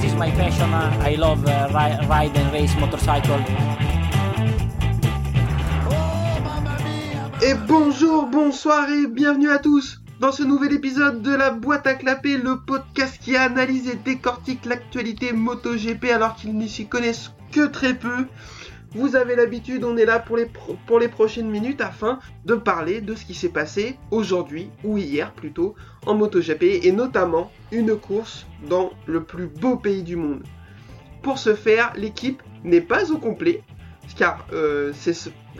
this is passion. I love uh, ri- ride and race. Et bonjour, bonsoir et bienvenue à tous dans ce nouvel épisode de la boîte à clapper, le podcast qui analyse et décortique l'actualité MotoGP alors qu'ils n'y s'y connaissent que très peu. Vous avez l'habitude, on est là pour les, prochaines minutes afin de parler de ce qui s'est passé aujourd'hui, ou hier plutôt, en MotoGP, et notamment une course dans le plus beau pays du monde. Pour ce faire, l'équipe n'est pas au complet, car euh,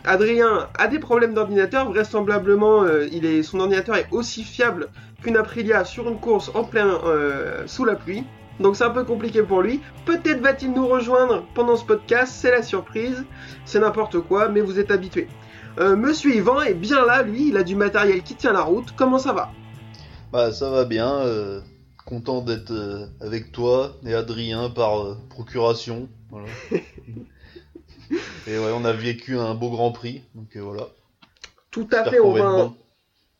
Adrien a des problèmes d'ordinateur, vraisemblablement euh, son ordinateur est aussi fiable qu'une Aprilia sur une course en plein euh, sous la pluie. Donc c'est un peu compliqué pour lui. Peut-être va-t-il nous rejoindre pendant ce podcast, c'est la surprise, c'est n'importe quoi, mais vous êtes habitués. Euh, Monsieur Yvan est bien là, lui, il a du matériel qui tient la route. Comment ça va? Bah ça va bien, euh, content d'être euh, avec toi et Adrien par euh, procuration. Voilà. et ouais, on a vécu un beau Grand Prix, donc voilà. Tout à fait, on va.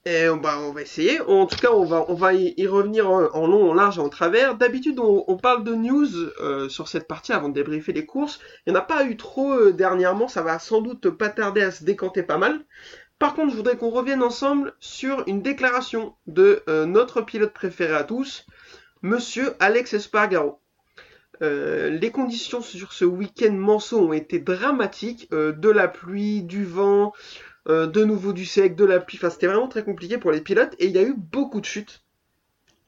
Et on va, essayer. En tout cas, on va, y, revenir en, long, en large et en travers. D'habitude, on, parle de news euh, sur cette partie avant de débriefer les courses. Il n'y en a pas eu trop euh, dernièrement. Ça va sans doute pas tarder à se décanter pas mal. Par contre, je voudrais qu'on revienne ensemble sur une déclaration de euh, notre pilote préféré à tous, Monsieur Alex Espargaro. Les conditions sur ce week-end manceau ont été dramatiques. De la pluie, du vent, euh, de nouveau du sec, de la pluie. Enfin, c'était vraiment très compliqué pour les pilotes et il y a eu beaucoup de chutes.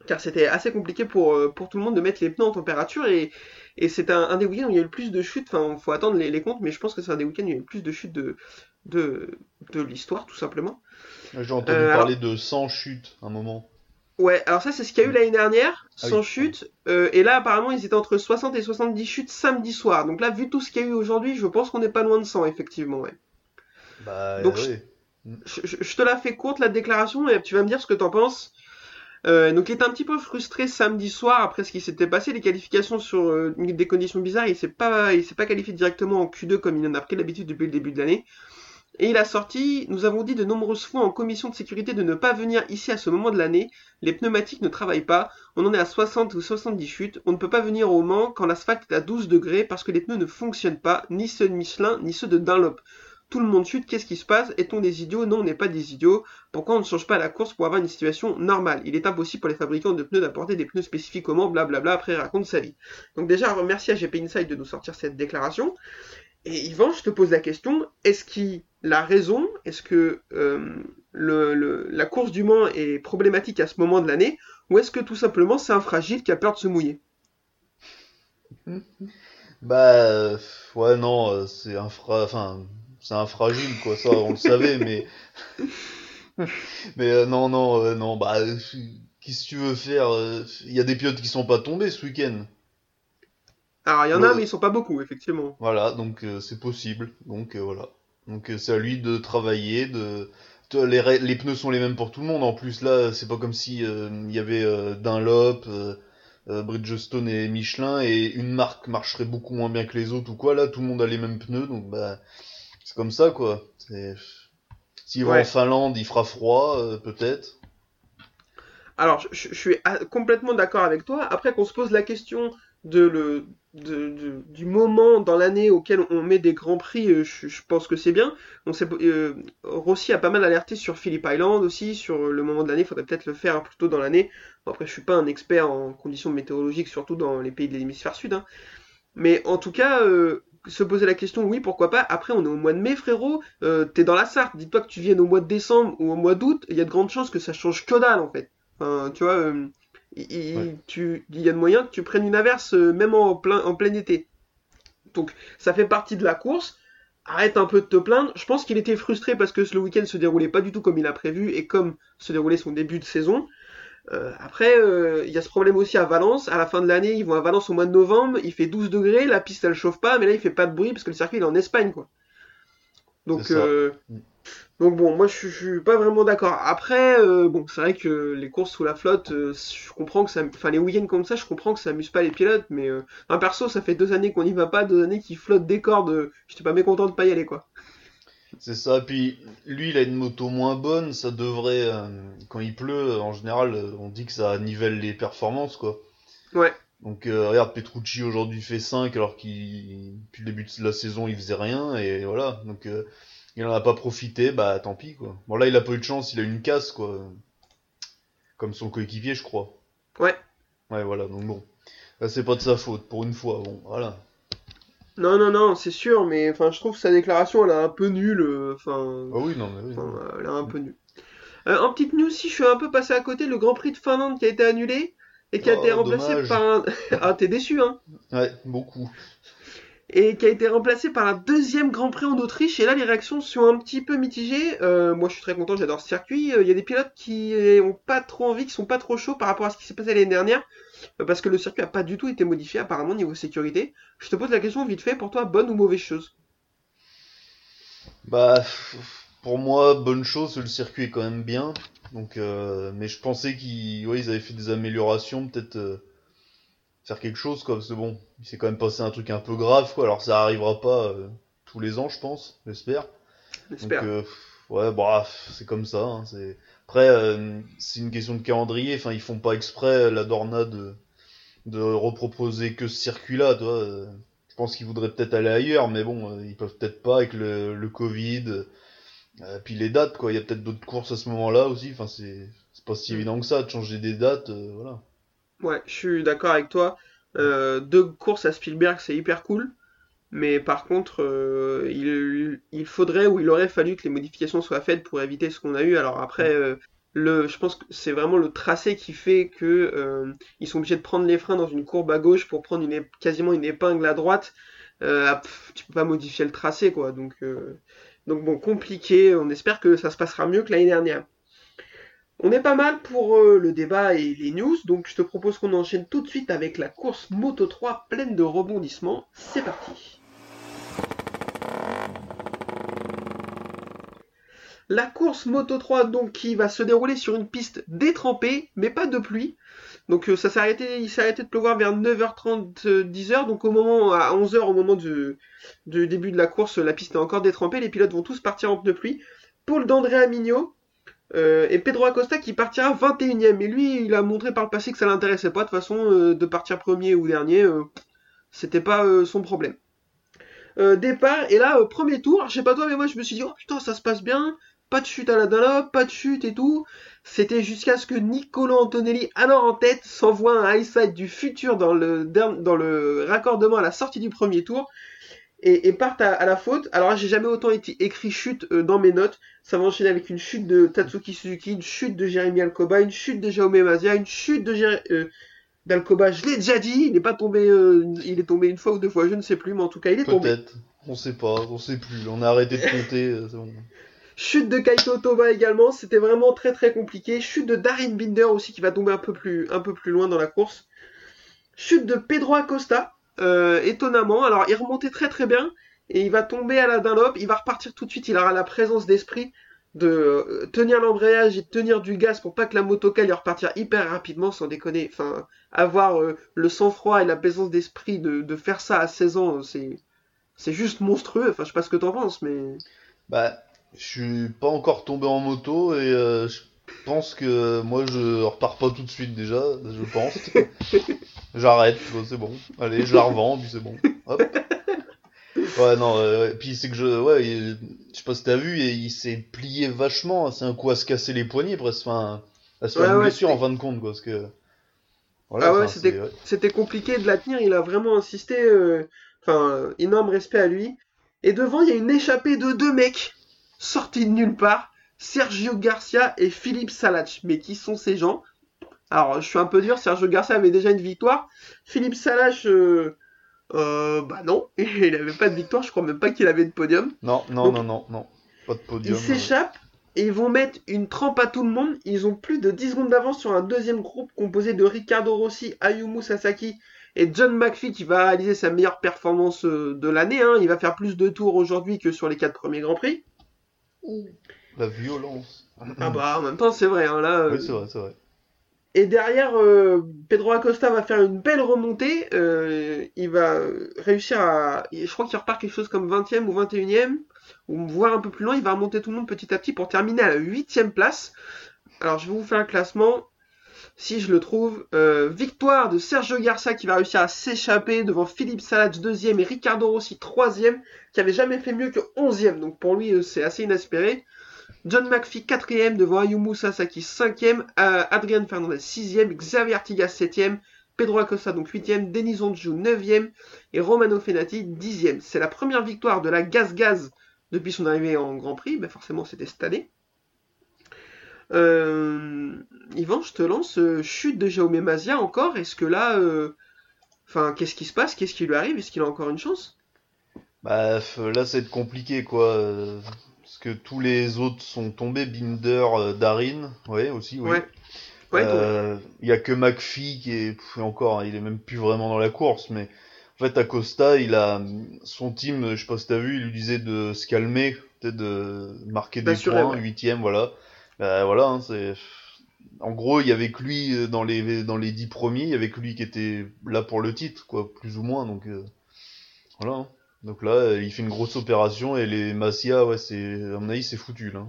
Car c'était assez compliqué pour, euh, pour tout le monde de mettre les pneus en température et, et c'est un, un des week-ends où il y a eu le plus de chutes. Enfin, faut attendre les, les comptes, mais je pense que c'est un des week-ends où il y a eu le plus de chutes de, de, de l'histoire, tout simplement. J'ai entendu Euh, parler de 100 chutes un moment. Ouais, alors ça, c'est ce qu'il y a eu l'année dernière, Ah sans oui. chute. euh, et là, apparemment, ils étaient entre 60 et 70 chutes samedi soir. Donc là, vu tout ce qu'il y a eu aujourd'hui, je pense qu'on n'est pas loin de 100, effectivement, ouais. Bah Donc, je, je- je te la fais courte la déclaration et tu vas me dire ce que t'en penses. Euh, donc il était un petit peu frustré samedi soir après ce qui s'était passé, les qualifications sur euh, des conditions bizarres, il s'est pas il s'est pas qualifié directement en Q2 comme il en a pris l'habitude depuis le début de l'année. Et il a sorti, nous avons dit de nombreuses fois en commission de sécurité de ne pas venir ici à ce moment de l'année, les pneumatiques ne travaillent pas, on en est à 60 ou 70 chutes, on ne peut pas venir au Mans quand l'asphalte est à 12 degrés parce que les pneus ne fonctionnent pas, ni ceux de Michelin, ni ceux de Dunlop. Tout le monde chute, qu'est-ce qui se passe? Est-on des idiots? Non, on n'est pas des idiots. Pourquoi on ne change pas la course pour avoir une situation normale? Il est impossible pour les fabricants de pneus d'apporter des pneus spécifiques Mans, blablabla, après raconte sa vie. Donc déjà, merci à GP Inside de nous sortir cette déclaration. Et Yvan, je te pose la question, est-ce qu'il a raison? Est-ce que euh, la course du Mans est problématique à ce moment de l'année? Ou est-ce que tout simplement c'est un fragile qui a peur de se mouiller? Bah euh, ouais non, euh, c'est un fra... enfin c'est un fragile quoi, ça on le savait, mais mais euh, non non euh, non bah euh, qu'est-ce que tu veux faire euh, Il y a des pilotes qui sont pas tombés ce week-end. Alors il y en a, mais ils sont pas beaucoup, effectivement. Voilà, donc euh, c'est possible. Donc euh, voilà. Donc euh, c'est à lui de travailler, de les, les pneus sont les mêmes pour tout le monde. En plus là, c'est pas comme si euh, il y avait euh, Dunlop, euh, euh, Bridgestone et Michelin et une marque marcherait beaucoup moins bien que les autres ou quoi. Là, tout le monde a les mêmes pneus, donc bah c'est comme ça quoi. S'il va Ouais. en Finlande, il fera froid euh, peut-être. Alors, je, suis complètement d'accord avec toi. Après qu'on se pose la question de le, de- de- du moment dans l'année auquel on met des grands prix, euh, je, je pense que c'est bien. On euh, Rossi a pas mal alerté sur Phillip Island aussi, sur le moment de l'année. Il faudrait peut-être le faire plus tôt dans l'année. Bon, après, je suis pas un expert en conditions météorologiques, surtout dans les pays de l'hémisphère sud. hein. Mais en tout cas, euh, se poser la question, oui, pourquoi pas. Après, on est au mois de mai, frérot. Euh, T'es dans la Sarthe. Dis-toi que tu viennes au mois de décembre ou au mois d'août. Il y a de grandes chances que ça change que dalle, en fait. Enfin, tu vois, euh, il, il- Ouais. tu, il y a de moyens que tu prennes une averse euh, même en plein, en plein été. Donc, ça fait partie de la course. Arrête un peu de te plaindre. Je pense qu'il était frustré parce que le week-end se déroulait pas du tout comme il a prévu et comme se déroulait son début de saison. Euh, après, euh, il y a ce problème aussi à Valence. À la fin de l'année, ils vont à Valence au mois de novembre. Il fait 12 degrés, la piste elle chauffe pas, mais là il fait pas de bruit parce que le circuit il est en Espagne, quoi. Donc, euh, donc bon, moi je, suis- je suis pas vraiment d'accord. Après, bon, c'est vrai que les courses sous la flotte, je comprends que ça, enfin les week-ends comme ça, je comprends que ça amuse pas les pilotes, mais euh, un perso, ça fait deux années qu'on y va pas, deux années qu'il flotte des cordes. J'étais pas mécontent de pas y aller, quoi. C'est ça, puis lui il a une moto moins bonne, ça devrait, euh, quand il pleut, en général, euh, on dit que ça nivelle les performances, quoi. Ouais. Donc euh, regarde, Petrucci aujourd'hui fait 5 alors qu'il depuis le début de la saison il faisait rien et voilà. Donc euh, il en a pas profité, bah tant pis quoi. Bon là il a pas eu de chance, il a eu une casse quoi. Comme son coéquipier je crois. Ouais. Ouais voilà, donc bon. Là c'est pas de sa faute pour une fois, bon voilà. Non, non, non, c'est sûr, mais enfin, je trouve sa déclaration, elle est un peu nulle. euh, Enfin, Ah oui non mais oui. elle est un peu nulle. Euh, en petite news, si je suis un peu passé à côté, le Grand Prix de Finlande qui a été annulé et qui a Oh, été remplacé dommage. par un. ah, t'es déçu, hein Ouais, beaucoup. et qui a été remplacé par un deuxième Grand Prix en Autriche. Et là, les réactions sont un petit peu mitigées. Euh, moi, je suis très content, j'adore ce circuit. Euh, Il y a des pilotes qui ont pas trop envie, qui sont pas trop chauds par rapport à ce qui s'est passé l'année dernière, euh, parce que le circuit a pas du tout été modifié apparemment niveau sécurité. Je te pose la question vite fait, pour toi, bonne ou mauvaise chose? Bah, pour moi, bonne chose, le circuit est quand même bien. Donc, euh, mais je pensais qu'ils ouais, ils avaient fait des améliorations, peut-être euh, faire quelque chose, quoi. Parce que bon, il s'est quand même passé un truc un peu grave, quoi. Alors, ça arrivera pas euh, tous les ans, je pense, j'espère. Donc, J'espère. euh, ouais, bah, c'est comme ça. hein, c'est... Après, euh, c'est une question de calendrier. Enfin, ils font pas exprès, la Dorna, de, de reproposer que ce circuit-là, euh, Je pense qu'ils voudraient peut-être aller ailleurs, mais bon, euh, ils peuvent peut-être pas avec le, le Covid. Euh, puis les dates, quoi. Il y a peut-être d'autres courses à ce moment-là aussi. Enfin, c'est, c'est pas si Mm. évident que ça de changer des dates, euh, voilà. Ouais, je suis d'accord avec toi. Euh, deux courses à Spielberg, c'est hyper cool. Mais par contre, euh, il, il faudrait ou il aurait fallu que les modifications soient faites pour éviter ce qu'on a eu. Alors après, euh, le, je pense que c'est vraiment le tracé qui fait que euh, ils sont obligés de prendre les freins dans une courbe à gauche pour prendre une, quasiment une épingle à droite. Ah, pff, tu peux pas modifier le tracé, quoi. Donc, euh, donc bon, compliqué. On espère que ça se passera mieux que l'année dernière. On est pas mal pour euh, le débat et les news, donc je te propose qu'on enchaîne tout de suite avec la course Moto 3 pleine de rebondissements. C'est parti. La course Moto 3 donc qui va se dérouler sur une piste détrempée, mais pas de pluie. Donc euh, ça s'est arrêté, il s'est arrêté de pleuvoir vers 9h30, euh, 10h. Donc au moment à 11h au moment du, début de la course, la piste est encore détrempée. Les pilotes vont tous partir en pneus pluie. Paul d'Andrea Mignot euh, et Pedro Acosta qui partira 21ème. Et lui, il a montré par le passé que ça l'intéressait pas de toute façon euh, de partir premier ou dernier. euh, C'était pas euh, son problème. Euh, départ et là euh, premier tour. Je sais pas toi mais moi je me suis dit oh putain ça se passe bien. Pas de chute à la Dunlop, pas de chute et tout. C'était jusqu'à ce que Niccolo Antonelli, alors en tête, s'envoie un high side du futur dans le, raccordement à la sortie du premier tour et, partent à, la faute. Alors j'ai jamais autant écrit chute euh, dans mes notes. Ça va enchaîner avec une chute de Tatsuki Suzuki, une chute de Jérémy Alcoba, une chute de Jaume Mazia, une chute de euh, d'Alcoba. Je l'ai déjà dit, il n'est pas tombé, euh, il est tombé une fois ou deux fois, je ne sais plus, mais en tout cas, il est tombé. Peut-être. On sait pas, on sait plus. On a arrêté de compter. Chute de Kaito Toba également, c'était vraiment très très compliqué. Chute de Darin Binder aussi qui va tomber un peu plus, loin dans la course. Chute de Pedro Acosta, euh, étonnamment. Alors il remontait très très bien et il va tomber à la Dunlop. Il va repartir tout de suite. Il aura la présence d'esprit de euh, tenir l'embrayage et de tenir du gaz pour pas que la motoca lui repartir hyper rapidement sans déconner. Enfin, avoir euh, le sang-froid et la présence d'esprit de, faire ça à 16 ans, c'est c'est juste monstrueux. Enfin, je sais pas ce que t'en penses, mais Bah, je suis pas encore tombé en moto et euh, je pense que moi je repars pas tout de suite déjà, je pense. J'arrête, c'est bon. Allez, je la revends, puis c'est bon. Hop. Ouais, non, euh, puis c'est que je, ouais, il- je sais pas si t'as vu, il, il s'est plié vachement. C'est un coup à se casser les poignets, presque, enfin, à se faire Ouais, une ouais, blessure en fin de compte, quoi, parce que. Voilà, Ah ouais, enfin, c'était- compliqué de la tenir, il a vraiment insisté, euh, enfin, euh, énorme respect à lui. Et devant, il y a une échappée de deux mecs, sortis de nulle part, Sergio Garcia et Philippe Salach. Mais qui sont ces gens? Alors, je suis un peu dur, Sergio Garcia avait déjà une victoire. Philippe Salach, euh, euh, bah non, il avait pas de victoire, je crois même pas qu'il avait de podium. Non, non, Donc- non, non, non. Pas de podium. Ils s'échappent et ils vont mettre une trempe à tout le monde. Ils ont plus de 10 secondes d'avance sur un deuxième groupe composé de Ricardo Rossi, Ayumu Sasaki et John McPhee qui va réaliser sa meilleure performance euh, de l'année. hein. Il va faire plus de tours aujourd'hui que sur les quatre premiers Grands Prix. La violence. Ah bah en même temps c'est vrai. hein, là, euh, Oui, c'est vrai, c'est vrai. Et derrière, euh, Pedro Acosta va faire une belle remontée. euh, il va réussir à. Je crois qu'il repart quelque chose comme 20e ou 21e, ou voire un peu plus loin. Il va remonter tout le monde petit à petit pour terminer à la 8e place. Alors, je vais vous faire un classement. Si je le trouve. Euh, victoire de Sergio Garcia qui va réussir à s'échapper devant Philippe Salage deuxième et Ricardo Rossi troisième, qui avait jamais fait mieux que onzième. Donc pour lui, euh, c'est assez inespéré. John McPhee quatrième devant Ayumu Sasaki cinquième, euh, Adrian Fernandez sixième, Xavier Artigas septième, Pedro Acosta donc huitième, Denis Onju neuvième et Romano Fenati dixième. C'est la première victoire de la Gaz Gaz depuis son arrivée en Grand Prix. Ben forcément, c'était cette année. Euh, Yvan, je te lance euh, chute de Jaume Mazia encore. Est-ce que là, euh, enfin, qu'est-ce qui se passe? Qu'est-ce qui lui arrive? Est-ce qu'il a encore une chance? Bah là, c'est compliqué quoi. Parce que tous les autres sont tombés. Binder, Darin, ouais, aussi, oui. Ouais. Il y a que McPhee qui est encore, hein, il est même plus vraiment dans la course, mais en fait Acosta, il a son team, je sais pas si t'as vu, il lui disait de se calmer, peut-être de marquer des points, huitième, voilà. Bah, voilà, hein, c'est. En gros, il y avait que lui euh, dans les dans les dix premiers, il y avait que lui qui était là pour le titre, quoi, plus ou moins. Donc euh, voilà. Hein. Donc là, euh, il fait une grosse opération et les Masia, ouais, c'est à mon avis, c'est foutu là.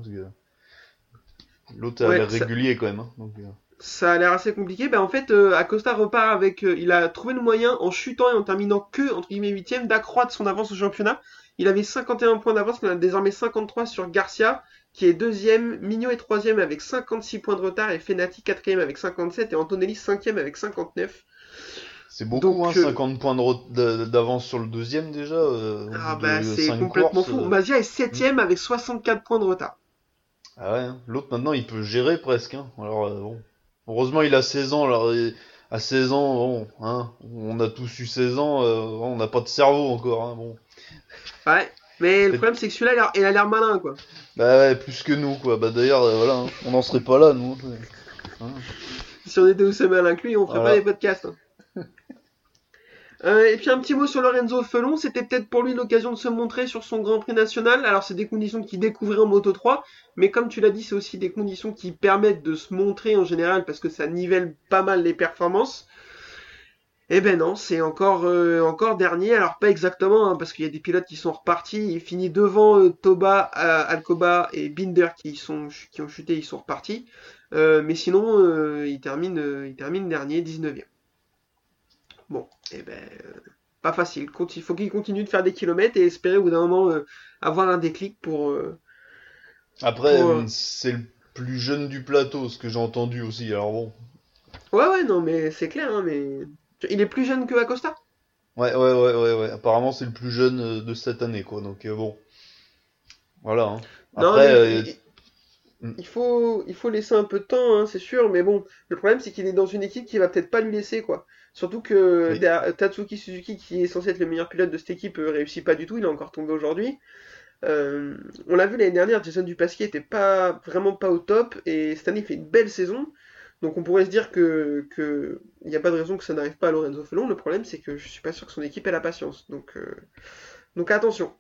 L'autre a l'air régulier quand même. Hein, donc, ça a l'air assez compliqué. Ben, en fait, Acosta repart avec. il a trouvé le moyen, en chutant et en terminant que, entre guillemets, huitième, d'accroître son avance au championnat. Il avait 51 points d'avance, il en a désormais 53 sur Garcia qui est deuxième, Mignot est troisième avec 56 points de retard et Fenati quatrième avec 57 et Antonelli cinquième avec 59. C'est beaucoup, hein, 50 euh, points d'avance sur le deuxième déjà. Euh, ah bah c'est complètement fou. Euh. Mazia est septième avec 64 points de retard. Ah ouais, hein. l'autre maintenant il peut gérer presque. Hein. Alors bon, heureusement il a 16 ans. Alors à 16 ans, bon, hein, on a tous eu 16 ans, on n'a pas de cerveau encore. Hein, bon. Ouais, mais le problème, c'est que celui-là, il a l'air malin, quoi. Bah ouais, plus que nous, quoi. Bah d'ailleurs, euh, voilà, hein. on n'en serait pas là, nous. Hein. Si on était aussi malin que lui, on ferait pas les podcasts. Hein. Euh, et puis un petit mot sur Lorenzo Felon, c'était peut-être pour lui l'occasion de se montrer sur son Grand Prix national. Alors c'est des conditions qu'il découvrait en Moto 3, mais comme tu l'as dit, c'est aussi des conditions qui permettent de se montrer en général parce que ça nivelle pas mal les performances. Eh ben non, c'est encore euh, encore dernier. Alors pas exactement, hein, parce qu'il y a des pilotes qui sont repartis. Il finit devant euh, Toba, euh, Alcoba et Binder qui sont qui ont chuté, ils sont repartis. mais sinon, il termine il termine dernier, 19e. Bon, eh ben pas facile. Il faut qu'il continue de faire des kilomètres et espérer au bout d'un moment avoir un déclic pour. Après, c'est le plus jeune du plateau, ce que j'ai entendu aussi. Alors bon. Ouais ouais non mais c'est clair, hein, mais il est plus jeune que Acosta? Ouais, ouais, ouais, ouais, ouais. Apparemment, c'est le plus jeune euh, de cette année, quoi. Donc, euh, bon. Voilà. Hein. Après, euh, hmm. il, faut, il faut laisser un peu de temps, hein, c'est sûr. Mais bon, le problème, c'est qu'il est dans une équipe qui va peut-être pas lui laisser, quoi. Surtout que Tatsuki Suzuki, qui est censé être le meilleur pilote de cette équipe, réussit pas du tout. Il est encore tombé aujourd'hui. on l'a vu l'année dernière, Jason Dupasquier était pas vraiment pas au top et cette année il fait une belle saison. Donc on pourrait se dire que il n'y a pas de raison que ça n'arrive pas à Lorenzo Felon. Le problème c'est que je suis pas sûr que son équipe ait la patience. Donc euh, donc attention.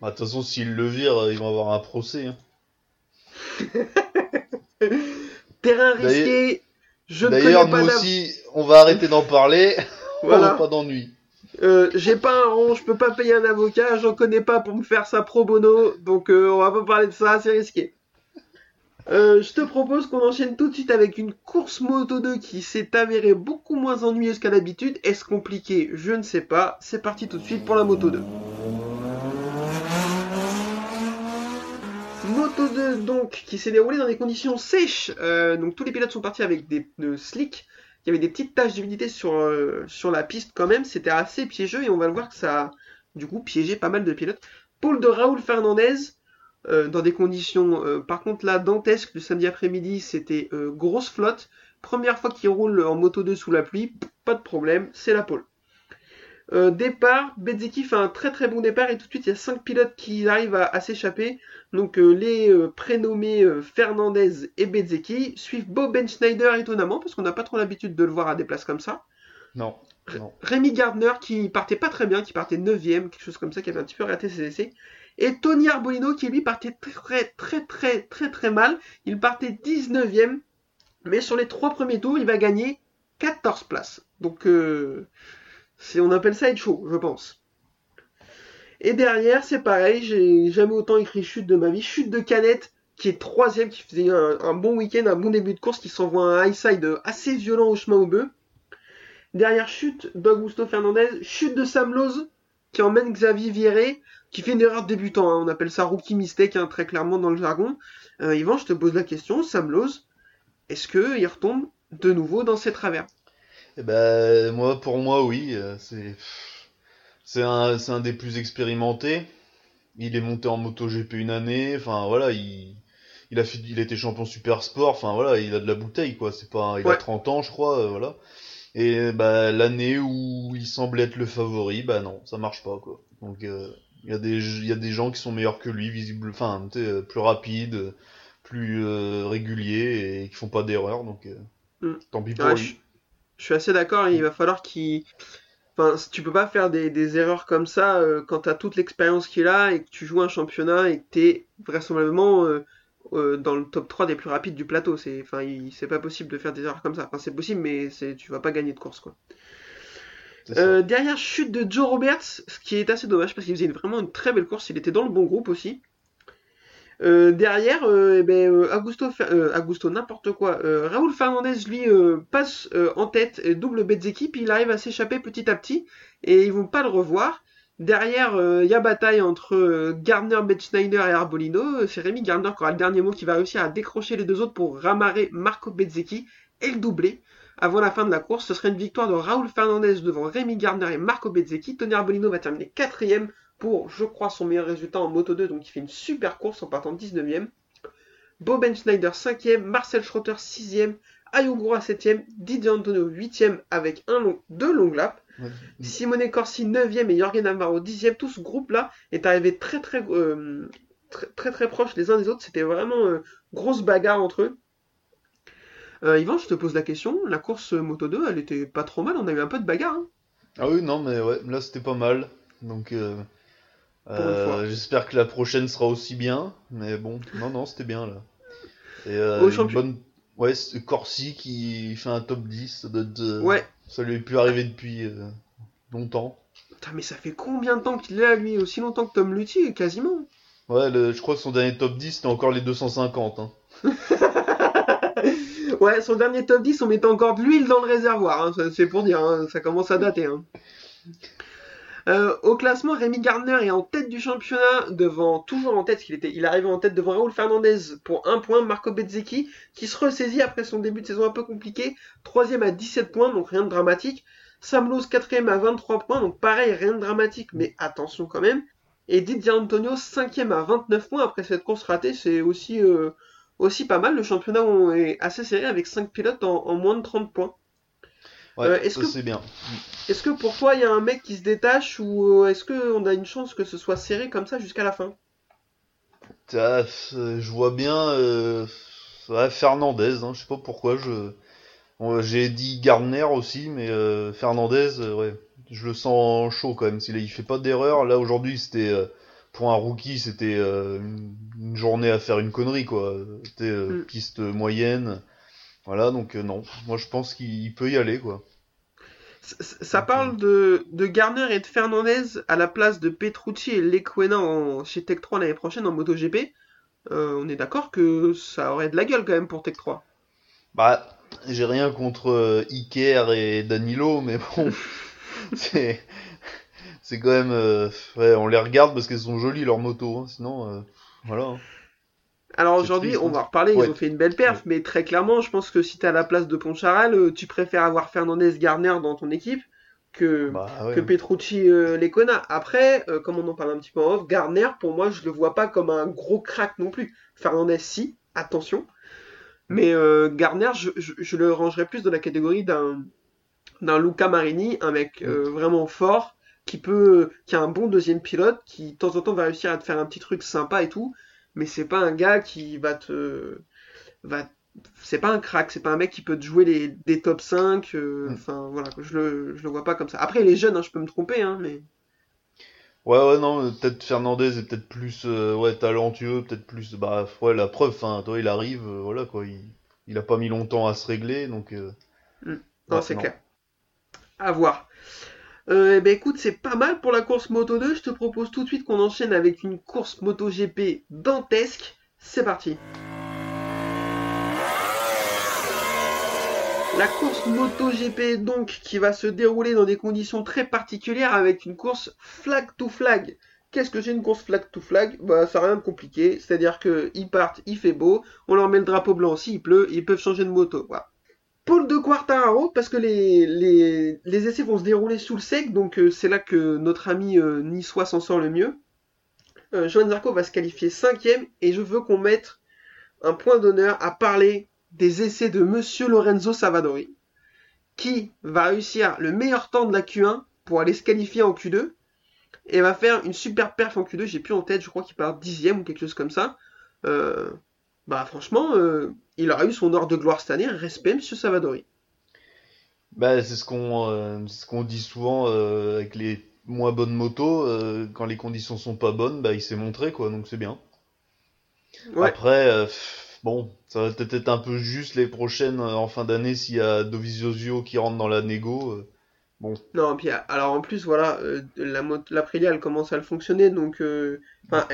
Bah, de toute façon, s'il le vire, ils vont avoir un procès. Hein. Terrain risqué. Je D'ailleurs, nous aussi, on va arrêter d'en parler. Voilà. pas d'ennui. Euh, j'ai pas un rond, je peux pas payer un avocat, j'en connais pas pour me faire ça pro bono, donc euh, on va pas parler de ça, c'est risqué. Euh, je te propose qu'on enchaîne tout de suite avec une course Moto 2 qui s'est avérée beaucoup moins ennuyeuse qu'à l'habitude. Est-ce compliqué? Je ne sais pas. C'est parti tout de suite pour la Moto 2. Moto 2 donc qui s'est déroulée dans des conditions sèches. Euh, donc tous les pilotes sont partis avec des pneus slick. Il y avait des petites taches d'humidité sur, euh, sur la piste quand même. C'était assez piégeux et on va le voir que ça a du coup piégé pas mal de pilotes. Pôle de Raoul Fernandez euh, dans des conditions, euh, par contre là, dantesques, le samedi après-midi, c'était euh, grosse flotte. Première fois qu'il roule en moto 2 sous la pluie, pas de problème, c'est la pole. départ, Bezeki fait un très très bon départ et tout de suite il y a 5 pilotes qui arrivent à, s'échapper. Donc les prénommés Fernandez et Bezeki suivent Bob Ben Schneider étonnamment parce qu'on n'a pas trop l'habitude de le voir à des places comme ça. Non. Rémi Gardner qui partait pas très bien, qui partait 9ème, quelque chose comme ça, qui avait un petit peu raté ses essais. Et Tony Arbolino qui lui partait très très très très très mal. Il partait 19ème. Mais sur les trois premiers tours, il va gagner 14 places. Donc euh, on appelle ça être chaud, je pense. Et derrière, c'est pareil, j'ai jamais autant écrit chute de ma vie. Chute de canette qui est troisième, qui faisait un, bon week-end, un bon début de course, qui s'envoie un high side assez violent au chemin au bœuf. Derrière chute d'Augusto Fernandez, chute de Sam qui emmène Xavier Vieré, qui fait une erreur de débutant. hein. On appelle ça rookie mistake, hein, très clairement dans le jargon. Euh, Yvan, je te pose la question, Sam Lowe, est-ce que il retombe de nouveau dans ses travers? Eh ben, moi, pour moi, oui. euh, C'est, c'est un, c'est un des plus expérimentés. Il est monté en MotoGP une année. Enfin, voilà, il, il a fait, il été champion super sport. Enfin, voilà, il a de la bouteille, quoi. C'est pas, il a Ouais. 30 ans, je crois, euh, voilà. Et bah, l'année où il semblait être le favori, bah non, ça marche pas, quoi. Donc, euh, il y a des, il y a des gens qui sont meilleurs que lui, visible, enfin, euh, plus rapides, plus euh, réguliers et qui font pas d'erreur. Donc, euh, Mm. tant pis pour Ouais, lui. je, suis assez d'accord, il va falloir qu'il... Enfin, tu peux pas faire des, des erreurs comme ça euh, quand tu as toute l'expérience qu'il a et que tu joues un championnat et que tu es vraisemblablement dans le top 3 des plus rapides du plateau. C'est enfin, il- pas possible de faire des erreurs comme ça. Enfin, c'est possible, mais tu vas pas gagner de course. quoi. Euh, derrière, chute de Joe Roberts, ce qui est assez dommage parce qu'il faisait une- vraiment une très belle course. Il était dans le bon groupe aussi. Euh, derrière, euh, eh ben, euh, Augusto, Fer- Augusto n'importe quoi. Raúl Fernandez, lui, passe en tête, et double Bezzecchi, puis il arrive à s'échapper petit à petit, et ils vont pas le revoir. Derrière, il y a bataille entre Gardner, Betschneider et Arbolino. C'est Rémi Gardner qui aura le dernier mot, qui va réussir à décrocher les deux autres pour ramarrer Marco Bezzecchi et le doubler. Avant la fin de la course, ce serait une victoire de Raúl Fernandez devant Rémi Gardner et Marco Bezzecchi. Tony Arbolino va terminer quatrième pour, je crois, son meilleur résultat en Moto 2, donc il fait une super course en partant 19ème. Boben Schneider 5ème, Marcel Schrotter 6ème, Ayogura 7ème, Didier Antonio 8ème avec un long, deux longues laps. Ouais. Simone Corsi 9ème et Jorgen Navarro 10ème. Tout ce groupe-là est arrivé très très, euh, très très très proches les uns des autres. C'était vraiment euh, grosse bagarre entre eux. Euh, Yvan, je te pose la question. La course Moto 2, elle était pas trop mal. On a eu un peu de bagarre. hein. Ah oui, non, mais ouais, là c'était pas mal. Donc, euh, euh, j'espère que la prochaine sera aussi bien. Mais bon, non, non, c'était bien là. Et euh, Au une bonne. Ouais, c'est Corsi qui fait un top 10. Ça, doit être, euh, Ouais. ça lui est plus arrivé depuis longtemps. Putain, mais ça fait combien de temps qu'il est là, lui? Aussi longtemps que Tom Lutti, quasiment. Ouais, le- je crois que son dernier top 10 c'était encore les 250. Hein. Ouais, son dernier top 10, on mettait encore de l'huile dans le réservoir. hein, C'est pour dire, hein, ça commence à dater. hein. Euh, au classement, Rémi Gardner est en tête du championnat, devant toujours en tête, parce qu'il était, il arrive en tête devant Raúl Fernandez pour un point, Marco Bezzecchi, qui se ressaisit après son début de saison un peu compliqué, troisième à 17 points, donc rien de dramatique. Sam Lowe, quatrième à 23 points, donc pareil, rien de dramatique, mais attention quand même. Et Didier Antonio, cinquième à 29 points après cette course ratée, c'est aussi, euh, aussi pas mal. Le championnat est assez serré avec 5 pilotes en, en moins de 30 points. Ouais, Euh, est-ce que- c'est bien. Est-ce que pour toi, il y a un mec qui se détache ou euh, est-ce qu'on a une chance que ce soit serré comme ça jusqu'à la fin? Ah, euh, je vois bien euh, ouais, Fernandez, hein, je sais pas pourquoi je bon, j'ai dit Gardner aussi, mais euh, Fernandez, ouais, je le sens chaud quand même. S'il il fait pas d'erreur, là aujourd'hui c'était pour un rookie, c'était euh, une, une journée à faire une connerie quoi. C'était euh, Mm. piste moyenne, voilà donc euh, non, moi je pense qu'il peut y aller quoi. Ça parle de, de Garner et de Fernandez à la place de Petrucci et Lequena en, chez Tech 3 l'année prochaine en MotoGP. Euh, on est d'accord que ça aurait de la gueule quand même pour Tech 3. Bah, j'ai rien contre Iker et Danilo, mais bon, c'est c'est quand même, euh, ouais, on les regarde parce qu'elles sont jolies leurs motos, hein, sinon, euh, voilà. hein. Alors aujourd'hui, on hein. va reparler, Ouais. ils ont fait une belle perf, mais très clairement, je pense que si t'es à la place de Poncharal, euh, tu préfères avoir Fernandez Garner dans ton équipe que, Bah que Petrucci euh, Lecona. Après, comme on en parle un petit peu en off, Garner, pour moi, je le vois pas comme un gros crack non plus. Fernandez, si, attention. Mais Garner, je, je- je le rangerais plus dans la catégorie d'un d'un Luca Marini, un mec euh, vraiment fort, qui peut, qui a un bon deuxième pilote, qui de temps en temps va réussir à te faire un petit truc sympa et tout. Mais c'est pas un gars qui va te, va, c'est pas un crack, c'est pas un mec qui peut te jouer les, des top 5. euh, Mm. Enfin voilà, je le, je le vois pas comme ça. Après, il est jeune, hein, je peux me tromper, hein, mais. Ouais, ouais, non, peut-être Fernandez est peut-être plus, euh, ouais, talentueux, peut-être plus, bah, ouais, la preuve, enfin, toi, il arrive, euh, voilà, quoi, il, il a pas mis longtemps à se régler, donc, euh, Non, ouais, c'est clair. À voir. Euh, eh ben écoute, c'est pas mal pour la course Moto 2. Je te propose tout de suite qu'on enchaîne avec une course Moto GP dantesque. c'est parti. La course MotoGP donc qui va se dérouler dans des conditions très particulières avec une course flag to flag. Qu'est-ce que c'est une course flag to flag? Bah ça rien de compliqué, c'est-à-dire qu'ils partent, il fait beau, on leur met le drapeau blanc s'il pleut, ils peuvent changer de moto. Paul de Quartararo, parce que les, essais vont se dérouler sous le sec, donc euh, c'est là que notre ami euh, niçois s'en sort le mieux. Euh, Joan Zarco va se qualifier cinquième, et je veux qu'on mette un point d'honneur à parler des essais de Monsieur Lorenzo Savadori, qui va réussir le meilleur temps de la Q1 pour aller se qualifier en Q2, et va faire une super perf en Q2, j'ai plus en tête, je crois qu'il part dixième ou quelque chose comme ça. Euh, bah franchement, euh, il aura eu son ordre de gloire cette année, respect Monsieur Savadori. Bah c'est ce qu'on euh, ce qu'on dit souvent euh, avec les moins bonnes motos, quand les conditions sont pas bonnes, bah il s'est montré quoi, donc c'est bien. Ouais. Après, pff, bon, ça va peut-être être un peu juste les prochaines en fin d'année s'il y a Dovizioso qui rentre dans la négo. Non, puis alors en plus, voilà, euh, la l'Aprilia, elle commence à le fonctionner, donc euh,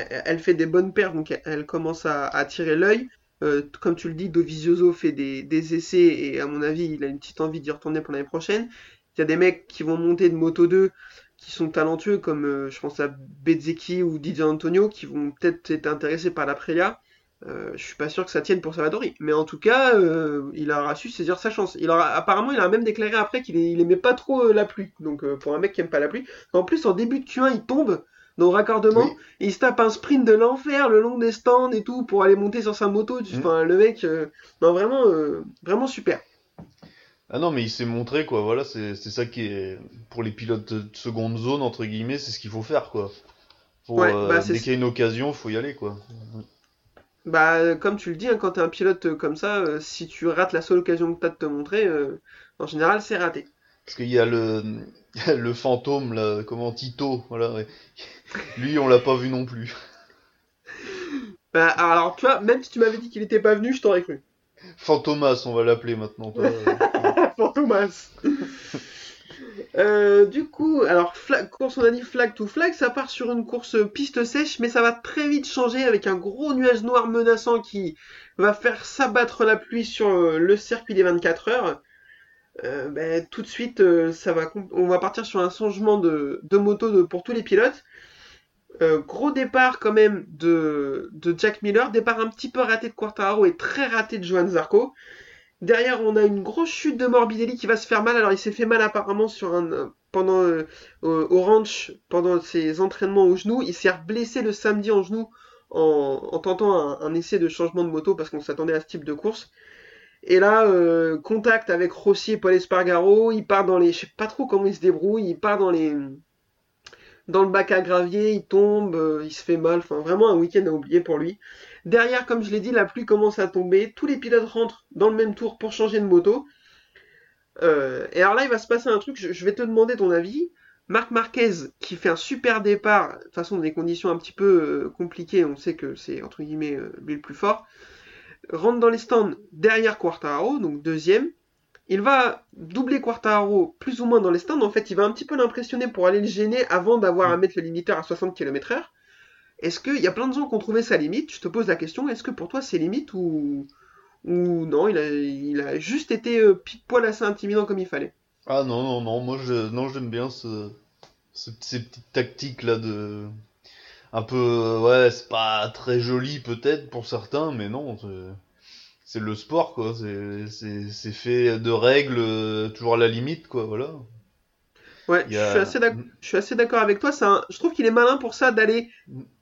elle, fait des bonnes paires, donc elle, commence à, à attirer l'œil. Euh, comme tu le dis, Dovizioso fait des, essais et à mon avis, il a une petite envie d'y retourner pour l'année prochaine. Il y a des mecs qui vont monter de Moto 2 qui sont talentueux, comme je pense à Bezzecchi ou Didier Antonio, qui vont peut-être être intéressés par l'Aprilia. Euh, je suis pas sûr que ça tienne pour Savadori, mais en tout cas, euh, il aura su saisir sa chance. Il aura, apparemment, il a même déclaré après qu'il il aimait pas trop euh, la pluie. Donc, euh, pour un mec qui aime pas la pluie. En plus, en début de Q1, il tombe dans le raccordement Oui. et il se tape un sprint de l'enfer le long des stands et tout pour aller monter sur sa moto. Enfin, le mec, non, vraiment, vraiment super. Ah non, mais il s'est montré, quoi, voilà, c'est ça qui est... Pour les pilotes de seconde zone, entre guillemets, c'est ce qu'il faut faire, quoi. Faut, Ouais, bah, c'est- dès qu'il y a une occasion, faut y aller, quoi. Bah, euh, comme tu le dis, hein, quand t'es un pilote euh, comme ça, euh, si tu rates la seule occasion que t'as de te montrer, euh, en général, c'est raté. Parce qu'il y a le... le fantôme, là, comment, Tito, voilà, ouais. Lui, on l'a pas vu non plus. Bah, alors, tu vois, même si tu m'avais dit qu'il était pas venu, je t'aurais cru. Fantomas, on va l'appeler maintenant, toi. Pour Thomas. Euh, du coup, alors, course, on a dit flag to flag, ça part sur une course piste sèche, mais ça va très vite changer avec un gros nuage noir menaçant qui va faire s'abattre la pluie sur euh, le circuit des 24 heures. Euh, ben, tout de suite, euh, on va partir sur un changement de, moto pour tous les pilotes. Euh, gros départ quand même de, Jack Miller, départ un petit peu raté de Quartararo et très raté de Johan Zarco. Derrière, on a une grosse chute de Morbidelli qui va se faire mal. Alors, il s'est fait mal apparemment sur un euh, pendant euh, au au ranch pendant ses entraînements au genou. Il s'est blessé le samedi en genou en, en tentant un, essai de changement de moto parce qu'on s'attendait à ce type de course. Et là, euh, contact avec Rossi et Paul Espargaro. Il part dans les, je sais pas trop comment il se débrouille. Il part dans les dans le bac à gravier. Il tombe, euh, il se fait mal. Enfin, vraiment un week-end à oublier pour lui. Derrière, comme je l'ai dit, la pluie commence à tomber. Tous les pilotes rentrent dans le même tour pour changer de moto. Euh, et alors là, il va se passer un truc. Je, vais te demander ton avis. Marc Marquez, qui fait un super départ, de toute façon, dans des conditions un petit peu euh, compliquées, on sait que c'est entre guillemets euh, lui le plus fort, rentre dans les stands derrière Quartararo, donc deuxième. Il va doubler Quartararo plus ou moins dans les stands. En fait, il va un petit peu l'impressionner pour aller le gêner avant d'avoir à mettre le limiteur à 60 km/h. Est-ce qu'il y a plein de gens qui ont trouvé sa limite? Je te pose la question, est-ce que pour toi c'est limite ou, ou non? Il a, il a juste été euh, pile poil assez intimidant comme il fallait Ah non, non, non, moi, je... non, j'aime bien ce... ce- ces petites tactiques-là de... Un peu... euh, Ouais, c'est pas très joli, peut-être, pour certains, mais non, c'est... Le sport, quoi. C'est fait de règles, euh, toujours à la limite, quoi, voilà. Ouais, a- suis assez d'ac- je suis assez d'accord avec toi. un- Je trouve qu'il est malin pour ça d'aller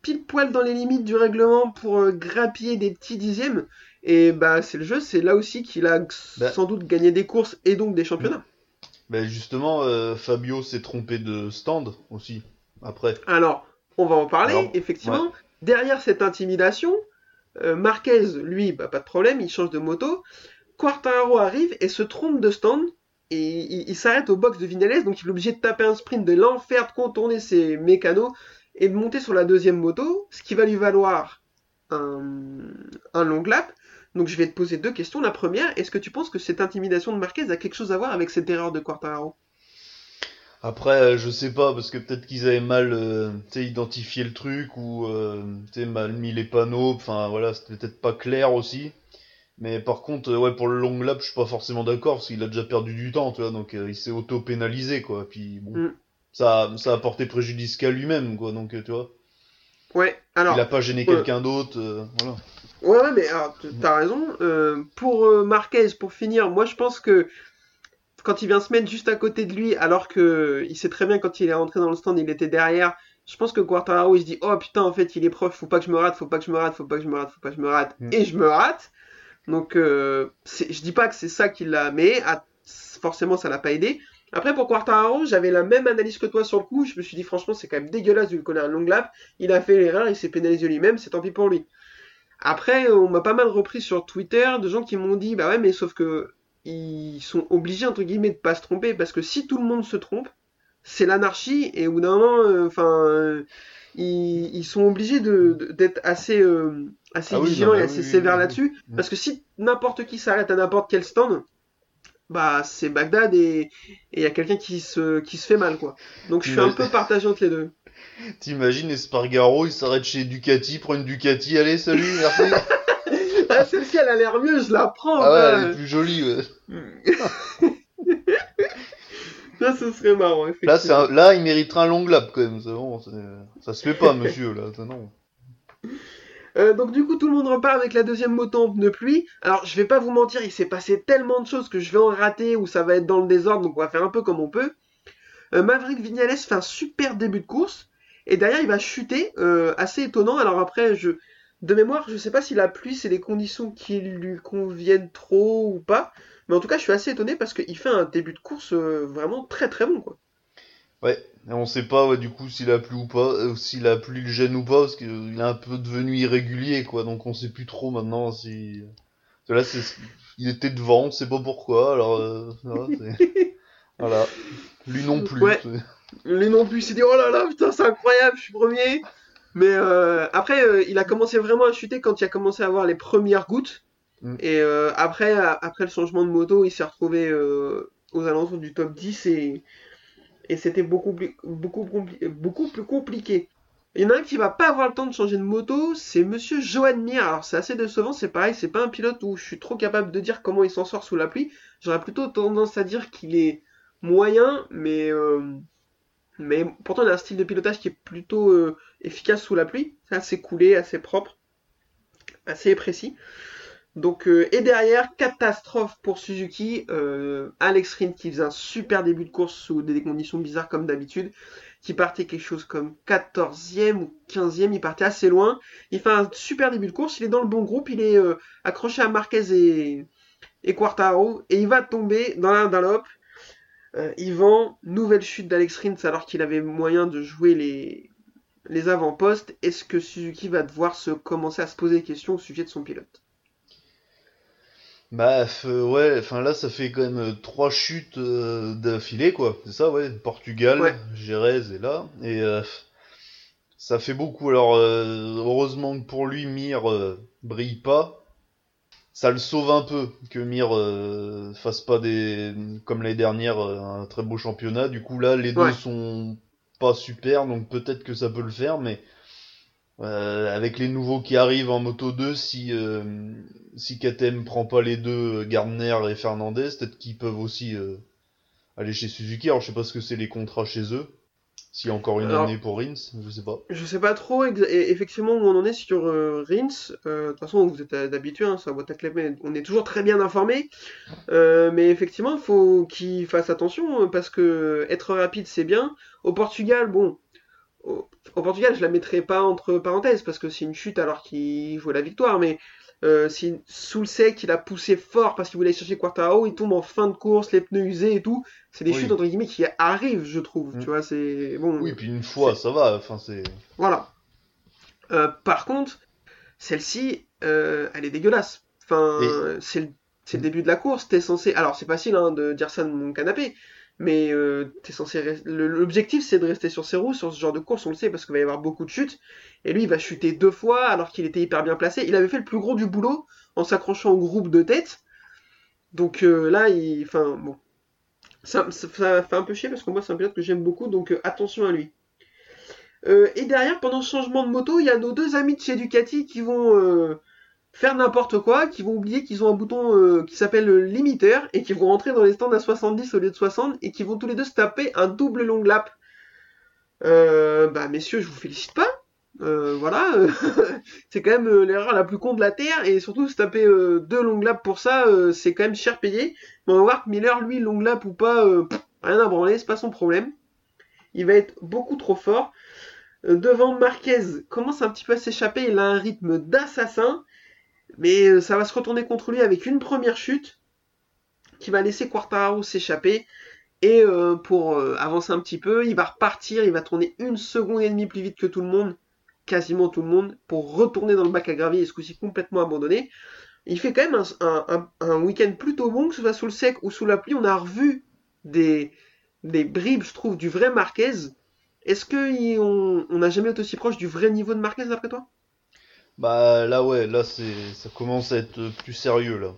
pile poil dans les limites du règlement pour euh, grappiller des petits dixièmes. Et bah c'est le jeu, c'est là aussi qu'il a Bah. sans doute gagné des courses et donc des championnats. Ben justement, euh, Fabio s'est trompé de stand aussi, après. Alors, on va en parler, Alors, effectivement. Derrière cette intimidation, euh, Marquez, lui, bah, pas de problème, il change de moto. Quartararo arrive et se trompe de stand. Et il, s'arrête au box de Vinales, donc il est obligé de taper un sprint de l'enfer, de contourner ses mécanos et de monter sur la deuxième moto, ce qui va lui valoir un, long lap. Donc je vais te poser deux questions. La première, est-ce que tu penses que cette intimidation de Marquez a quelque chose à voir avec cette erreur de Quartararo? Après, euh, je sais pas, parce que peut-être qu'ils avaient mal euh, identifié le truc ou euh, mal mis les panneaux, enfin voilà, c'était peut-être pas clair aussi. Mais par contre, euh, ouais, pour le long lap, je suis pas forcément d'accord, parce qu'il a déjà perdu du temps, tu vois, donc euh, il s'est auto-pénalisé, quoi. Puis bon, Mm. ça, ça a porté préjudice qu'à lui-même, quoi, donc euh, tu vois. Ouais, alors. il a pas gêné ouais. quelqu'un d'autre, euh, voilà. Ouais, ouais, mais alors, t'as raison. Euh, pour Marquez, pour finir, moi je pense que quand il vient se mettre juste à côté de lui, alors que il sait très bien quand il est rentré dans le stand, il était derrière. Je pense que Quartararo il se dit oh putain en fait il est proche, faut pas que je me rate, faut pas que je me rate, faut pas que je me rate, faut pas que je me rate, Mm. et je me rate. Donc euh, je dis pas que c'est ça qui l'a, mais forcément ça l'a pas aidé. Après pour Quartararo, j'avais la même analyse que toi sur le coup. Je me suis dit franchement c'est quand même dégueulasse de lui coller un long lap. Il a fait l'erreur, il s'est pénalisé lui-même, c'est tant pis pour lui. Après, on m'a pas mal repris sur Twitter de gens qui m'ont dit bah ouais, mais sauf que ils sont obligés entre guillemets de pas se tromper parce que si tout le monde se trompe, c'est l'anarchie et au bout d'un moment, euh, enfin, euh, ils, ils sont obligés de d'être assez euh, assez Ah oui, vigilants et assez oui, sévères oui. là-dessus parce que si n'importe qui s'arrête à n'importe quel stand, bah c'est Bagdad et il y a quelqu'un qui se qui se fait mal quoi. Donc je suis un peu partagé entre les deux. T'imagines Espargaro, il s'arrête chez Ducati, prend une Ducati, allez, salut, merci. Ah, celle-ci elle a l'air mieux, je la prends. ah ouais, elle est plus jolie, ouais. Ça, ce serait marrant, Là, effectivement. c'est un- là, il mériterait un long lap quand même. Bon, ça se fait pas, monsieur. Là, Ça, non. Euh, donc du coup, tout le monde repart avec la deuxième moto en pneu pluie. Alors, je vais pas vous mentir, il s'est passé tellement de choses que je vais en rater ou ça va être dans le désordre, donc on va faire un peu comme on peut. Euh, Maverick Vignales fait un super début de course et derrière il va chuter, euh, assez étonnant. Alors après, je de mémoire, je sais pas si la pluie c'est des conditions qui lui conviennent trop ou pas, mais en tout cas, je suis assez étonné parce qu'il fait un début de course euh, vraiment très très bon quoi. Ouais. Et on sait pas, ouais, du coup, s'il a plu ou pas, euh, s'il a plu le gêne ou pas, parce qu'il est un peu devenu irrégulier, quoi. Donc on sait plus trop maintenant si. Là, c'est, il était devant, on sait pas pourquoi. Alors, euh, voilà. Lui non plus. Ouais. Lui non plus, il s'est dit oh là là, putain, c'est incroyable, je suis premier. Mais euh, après, euh, il a commencé vraiment à chuter quand il a commencé à avoir les premières gouttes. Mm. Et euh, après, après le changement de moto, il s'est retrouvé euh, aux alentours du top 10 et, et c'était beaucoup plus, beaucoup, beaucoup plus compliqué. Il y en a un qui va pas avoir le temps de changer de moto, c'est Monsieur Johan Mir. Alors c'est assez décevant, c'est pareil, c'est pas un pilote où je suis trop capable de dire comment il s'en sort sous la pluie. J'aurais plutôt tendance à dire qu'il est moyen, mais euh, mais pourtant, il a un style de pilotage qui est plutôt efficace sous la pluie. Assez coulé, assez propre, assez précis. Donc, euh, et derrière, catastrophe pour Suzuki. Euh, Alex Rins qui faisait un super début de course sous des conditions bizarres comme d'habitude. Qui partait quelque chose comme 14e ou 15e. Il partait assez loin. Il fait un super début de course. Il est dans le bon groupe. Il est euh, accroché à Marquez et, et Quartaro. Et il va tomber dans la Dunlop. Euh, Yvan, nouvelle chute d'Alex Rins alors qu'il avait moyen de jouer les, les avant-postes. Est-ce que Suzuki va devoir se commencer à se poser des questions au sujet de son pilote? Bah, euh, ouais, enfin là, ça fait quand même euh, trois chutes euh, d'affilée, quoi. C'est ça, ouais. Portugal, Ouais. Jerez est là. Et euh, ça fait beaucoup. Alors, euh, heureusement que pour lui, Mir euh, brille pas. Ça le sauve un peu que Mir euh, fasse pas des comme l'année dernière un très beau championnat. Du coup, là, les deux sont pas super, donc peut-être que ça peut le faire, mais euh, avec les nouveaux qui arrivent en Moto 2, si euh, si KTM prend pas les deux, euh, Gardner et Fernandez, peut-être qu'ils peuvent aussi euh, aller chez Suzuki. Alors je sais pas ce que c'est les contrats chez eux. S'il y a encore une Alors- année pour Rins, je sais pas. Je sais pas trop et- effectivement où on en est sur euh, Rins. Euh, De toute façon, vous êtes d'habitué, hein, sur la boîte à on est toujours très bien informé. Mais effectivement, il faut qu'il fasse attention euh, parce que être rapide, c'est bien. Au Portugal, bon, au, Portugal, je la mettrai pas entre parenthèses parce que c'est une chute alors qu'il jouait la victoire. Mais euh, le sec, il a poussé fort parce qu'il voulait aller chercher Quartaro, il tombe en fin de course, les pneus usés et tout. C'est des Oui. chutes entre guillemets qui arrivent, je trouve. Mm. Tu vois, c'est bon. Oui, puis une fois, ça va. Enfin, c'est. Voilà. Euh, par contre, celle-ci, euh, elle est dégueulasse. Enfin, c'est le, c'est le début de la course. T'es censé. Alors, c'est facile hein, de dire ça de mon canapé, mais euh, censé. L'objectif, c'est de rester sur ses roues sur ce genre de course. On le sait parce qu'il va y avoir beaucoup de chutes. Et lui, il va chuter deux fois alors qu'il était hyper bien placé. Il avait fait le plus gros du boulot en s'accrochant au groupe de tête. Donc euh, là, il. Enfin, bon. Ça, fait un peu chier parce que moi c'est un pilote que j'aime beaucoup, donc euh, attention à lui. Euh, et derrière, pendant ce changement de moto, il y a nos deux amis de chez Ducati qui vont faire n'importe quoi, qui vont oublier qu'ils ont un bouton euh, qui s'appelle le limiteur et qui vont rentrer dans les stands à 70 au lieu de 60 et qui vont tous les deux se taper un double long lap. Euh, bah messieurs, je vous félicite pas. Euh, voilà, c'est quand même euh, l'erreur la plus con de la terre et surtout se taper euh, deux long laps pour ça, c'est quand même cher payé. Mais on va voir que Miller, lui, long lap ou pas, pff, rien à branler, c'est pas son problème. Il va être beaucoup trop fort. Devant Marquez, commence un petit peu à s'échapper, il a un rythme d'assassin, mais euh, ça va se retourner contre lui avec une première chute qui va laisser Quartararo s'échapper. Et euh, pour euh, avancer un petit peu, il va repartir, il va tourner une seconde et demie plus vite que tout le monde, quasiment tout le monde, pour retourner dans le bac à gravier et ce coup-ci complètement abandonné. Il fait quand même un, week-end plutôt bon, que ce soit sous le sec ou sous la pluie. On a revu des, bribes, je trouve, du vrai Marquez. Est-ce qu'on on n'a jamais été aussi proche du vrai niveau de Marquez d'après toi? Bah là ouais, là c'est ça commence à être plus sérieux là.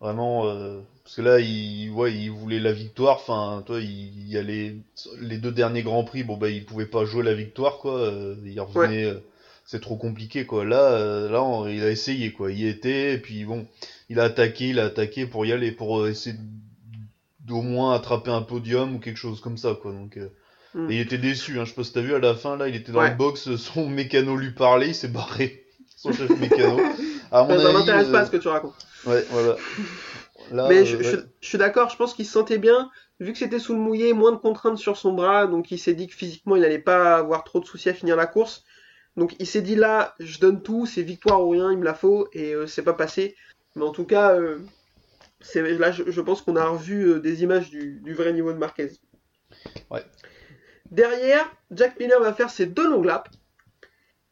Vraiment euh, parce que là il ouais, il voulait la victoire, enfin toi il, il y a les les deux derniers grands prix, bon bah il pouvait pas jouer la victoire quoi, euh, il revenait euh, c'est trop compliqué quoi. Là euh, là on- il a essayé quoi, il y était et puis bon, il a attaqué, il a attaqué pour y aller pour essayer d'au moins attraper un podium ou quelque chose comme ça quoi. Donc euh, Mm. et il était déçu, hein. je sais pas si t'as vu à la fin là, il était dans Ouais. le box, son mécano lui parlait, il s'est barré. Son chef mécano. À mon Ça avis, m'intéresse euh, pas ce que tu racontes. Ouais, voilà. Là, Mais euh, je, je- ouais. je suis d'accord, je pense qu'il se sentait bien, vu que c'était sous le mouillé, moins de contraintes sur son bras, donc il s'est dit que physiquement il n'allait pas avoir trop de soucis à finir la course. Donc il s'est dit là, je donne tout, c'est victoire ou rien, il me la faut, et euh, c'est pas passé. Mais en tout cas, euh, là je, je pense qu'on a revu euh, des images du, du vrai niveau de Marquez. Ouais. Derrière, Jack Miller va faire ses deux longs laps.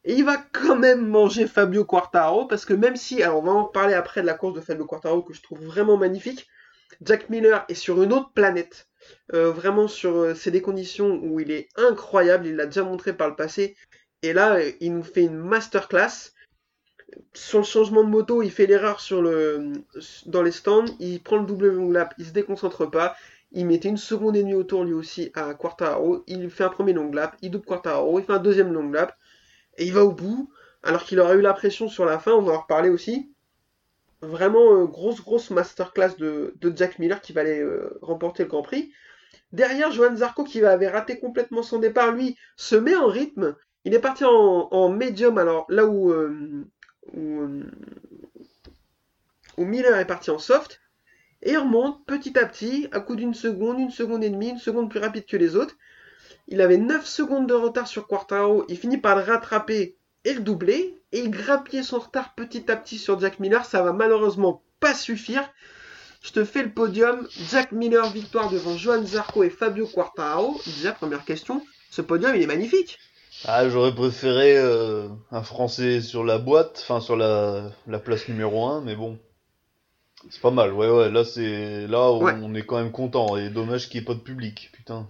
Et il va quand même manger Fabio Quartararo parce que même si, alors on va en parler après de la course de Fabio Quartararo que je trouve vraiment magnifique, Jack Miller est sur une autre planète. Euh, vraiment sur, euh, c'est des conditions où il est incroyable, il l'a déjà montré par le passé. Et là, euh, il nous fait une masterclass. Sur le changement de moto, il fait l'erreur dans les stands, il prend le double long lap, il se déconcentre pas, il mettait une seconde et demie autour lui aussi à Quartararo, il fait un premier long lap, il double Quartararo, il fait un deuxième long lap, et il va au bout, alors qu'il aurait eu la pression sur la fin, on va en reparler aussi. Vraiment euh, grosse grosse masterclass de, Jack Miller qui va aller euh, remporter le Grand Prix. Derrière, Johan Zarco qui avait raté complètement son départ, lui, se met en rythme. Il est parti en, en médium, alors là où, euh, Miller est parti en soft, et il remonte petit à petit, à coup d'une seconde, une seconde et demie, une seconde plus rapide que les autres. Il avait 9 secondes de retard sur Quartaro, il finit par le rattraper et le doubler, et il grappillait son retard petit à petit sur Jack Miller, ça va malheureusement pas suffire. Je te fais le podium, Jack Miller victoire devant Johan Zarco et Fabio Quartararo. Déjà, première question, ce podium il est magnifique. Ah, j'aurais préféré euh, un Français sur la boîte, enfin sur la, la place numéro 1, mais bon. C'est pas mal, ouais, ouais, là c'est. Là on, Ouais. on est quand même content, et dommage qu'il n'y ait pas de public, putain.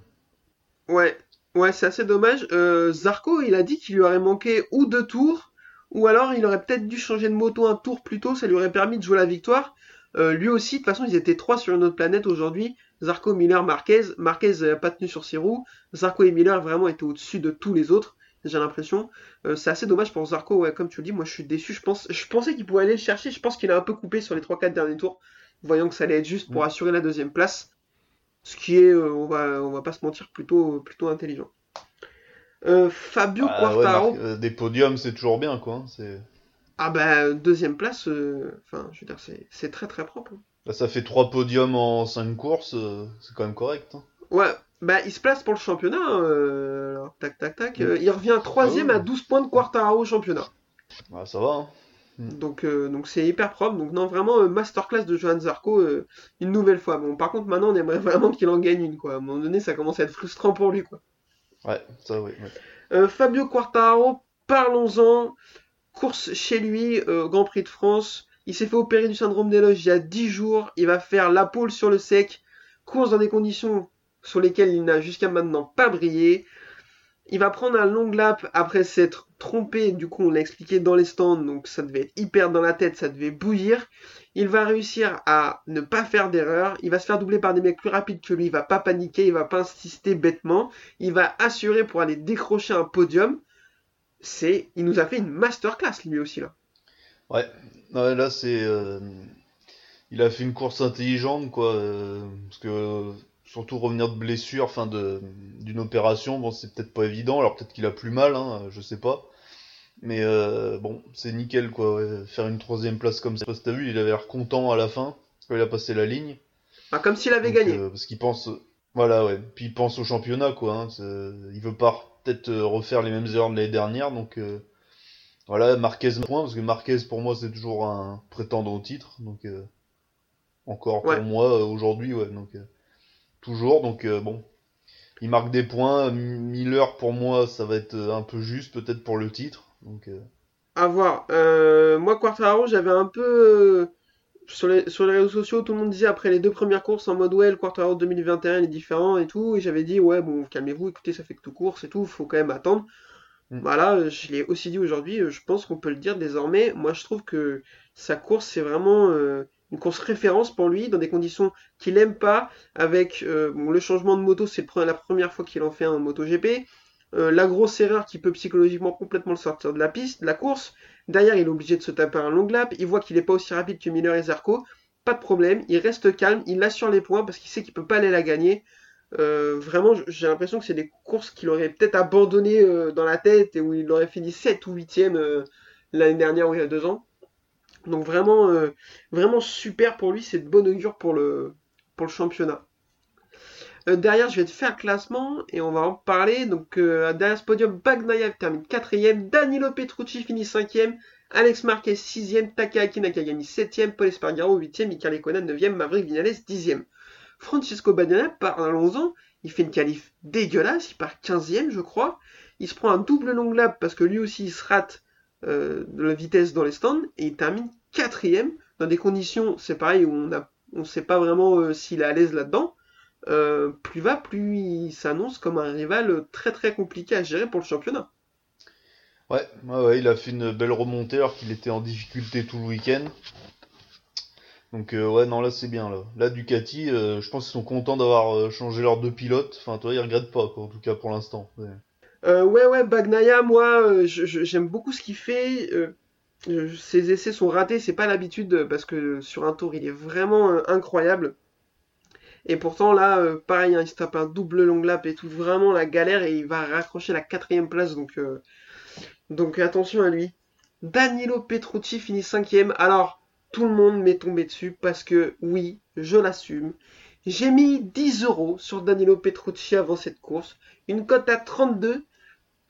Ouais, ouais, c'est assez dommage. Euh, Zarco, il a dit qu'il lui aurait manqué ou deux tours, ou alors il aurait peut-être dû changer de moto un tour plus tôt, ça lui aurait permis de jouer la victoire. Euh, lui aussi, de toute façon, ils étaient trois sur une autre planète aujourd'hui. Zarco, Miller, Marquez. Marquez n'a pas tenu sur ses roues. Zarco et Miller vraiment étaient au-dessus de tous les autres, j'ai l'impression. Euh, c'est assez dommage pour Zarco, ouais, comme tu le dis, moi je suis déçu. Je pense, je pensais qu'il pouvait aller le chercher, je pense qu'il a un peu coupé sur les 3-4 derniers tours, voyant que ça allait être juste pour Mm. assurer la deuxième place. Ce qui est, euh, on va, on va pas se mentir, plutôt, plutôt intelligent. Euh, Fabio Ah, Quartaro, des podiums c'est toujours bien, quoi. hein, C'est... ah bah deuxième place, enfin je veux dire c'est c'est très très propre. hein. Là, ça fait trois podiums en cinq courses, c'est quand même correct. Hein. Ouais, bah il se place pour le championnat, alors, tac tac tac, Mm. euh, il revient troisième oui. à 12 points de Quartaro au championnat. Ah, ça va, hein. Donc euh, donc c'est hyper propre, donc non vraiment euh, masterclass de Johan Zarco euh, une nouvelle fois. Bon par contre maintenant on aimerait vraiment qu'il en gagne une quoi, à un moment donné ça commence à être frustrant pour lui quoi. Ouais, ça, oui. ouais. Fabio Quartararo, parlons-en. Course chez lui, euh, Grand Prix de France. Il s'est fait opérer du syndrome des loges il y a 10 jours. Il va faire la pole sur le sec. Course dans des conditions sur lesquelles il n'a jusqu'à maintenant pas brillé. Il va prendre un long lap après s'être trompé, du coup on l'a expliqué dans les stands, donc ça devait être hyper dans la tête, ça devait bouillir. Il va réussir à ne pas faire d'erreur, il va se faire doubler par des mecs plus rapides que lui, il va pas paniquer, il va pas insister bêtement, il va assurer pour aller décrocher un podium. C'est, il nous a fait une masterclass lui aussi là. Ouais, là c'est, euh, il a fait une course intelligente quoi, euh, parce que surtout revenir de blessure, enfin de d'une opération, bon c'est peut-être pas évident, alors peut-être qu'il a plus mal, hein, je sais pas. Mais euh, bon, c'est nickel quoi, ouais. faire une troisième place comme ça. Parce que t'as vu, il avait l'air content à la fin, quand il a passé la ligne. Ah, comme s'il avait Donc, gagné. euh, parce qu'il pense, voilà ouais, puis il pense au championnat quoi, hein, il veut pas peut-être euh, refaire les mêmes erreurs de l'année dernière, donc euh, voilà, Marquez point, parce que Marquez pour moi c'est toujours un prétendant au titre, donc euh, encore Ouais. pour moi aujourd'hui, ouais, donc euh, toujours, donc euh, bon, il marque des points, Miller pour moi ça va être euh, un peu juste peut-être pour le titre, donc euh, À voir. Euh, moi, Quartararo, j'avais un peu. sur les, sur les réseaux sociaux, tout le monde disait après les deux premières courses en mode ouais, le Quartararo 2021 est différent et tout. Et j'avais dit ouais, bon, calmez-vous, écoutez, ça fait que deux courses et tout, faut quand même attendre. Mm. Voilà, je l'ai aussi dit aujourd'hui, je pense qu'on peut le dire désormais. Moi, je trouve que sa course, c'est vraiment une course référence pour lui, dans des conditions qu'il aime pas, avec euh, bon, le changement de moto, c'est la première fois qu'il en fait un MotoGP. Euh, la grosse erreur qui peut psychologiquement complètement le sortir de la piste, de la course. Derrière, il est obligé de se taper un long lap. Il voit qu'il n'est pas aussi rapide que Miller et Zarco. Pas de problème. Il reste calme. Il assure les points parce qu'il sait qu'il peut pas aller la gagner. Euh, vraiment, j'ai l'impression que c'est des courses qu'il aurait peut-être abandonné euh, dans la tête et où il aurait fini 7 ou 8ème euh, l'année dernière ou il y a deux ans. Donc vraiment, euh, vraiment super pour lui. C'est de bon augure pour le, championnat. Euh, derrière, je vais te faire classement et on va en parler. Donc, euh, derrière ce podium, Bagnaia termine 4ème, Danilo Petrucci finit 5ème, Alex Marquez 6ème, Takahaki Nakagami 7ème, Paul Espargaro 8ème, Mika Lekonen 9ème, Maverick Vinales 10ème. Francisco Bagnaia, parlons-en, il fait une qualif dégueulasse, il part 15ème, je crois. Il se prend un double long lap parce que lui aussi il se rate euh, de la vitesse dans les stands et il termine 4ème dans des conditions, c'est pareil, où on a, on sait pas vraiment euh, s'il est à l'aise là-dedans. Euh, plus va, plus il s'annonce comme un rival très très compliqué à gérer pour le championnat. ouais, ouais, ouais, il a fait une belle remontée alors qu'il était en difficulté tout le week-end. Donc euh, ouais, non là c'est bien là. Là Ducati, euh, je pense qu'ils sont contents d'avoir euh, changé leurs deux pilotes. Enfin, toi, ils regrettent pas quoi, en tout cas pour l'instant. Ouais. Ouais, ouais, Bagnaia, moi, j'aime beaucoup ce qu'il fait. Euh, ses essais sont ratés, c'est pas l'habitude euh, parce que sur un tour, il est vraiment euh, incroyable. Et pourtant, là, pareil, hein, il se tape un double long lap et tout, vraiment la galère et il va raccrocher la quatrième place. Donc, donc attention à lui. Danilo Petrucci finit cinquième. Alors, tout le monde m'est tombé dessus parce que, oui, je l'assume. J'ai mis 10 euros sur Danilo Petrucci avant cette course. Une cote à 32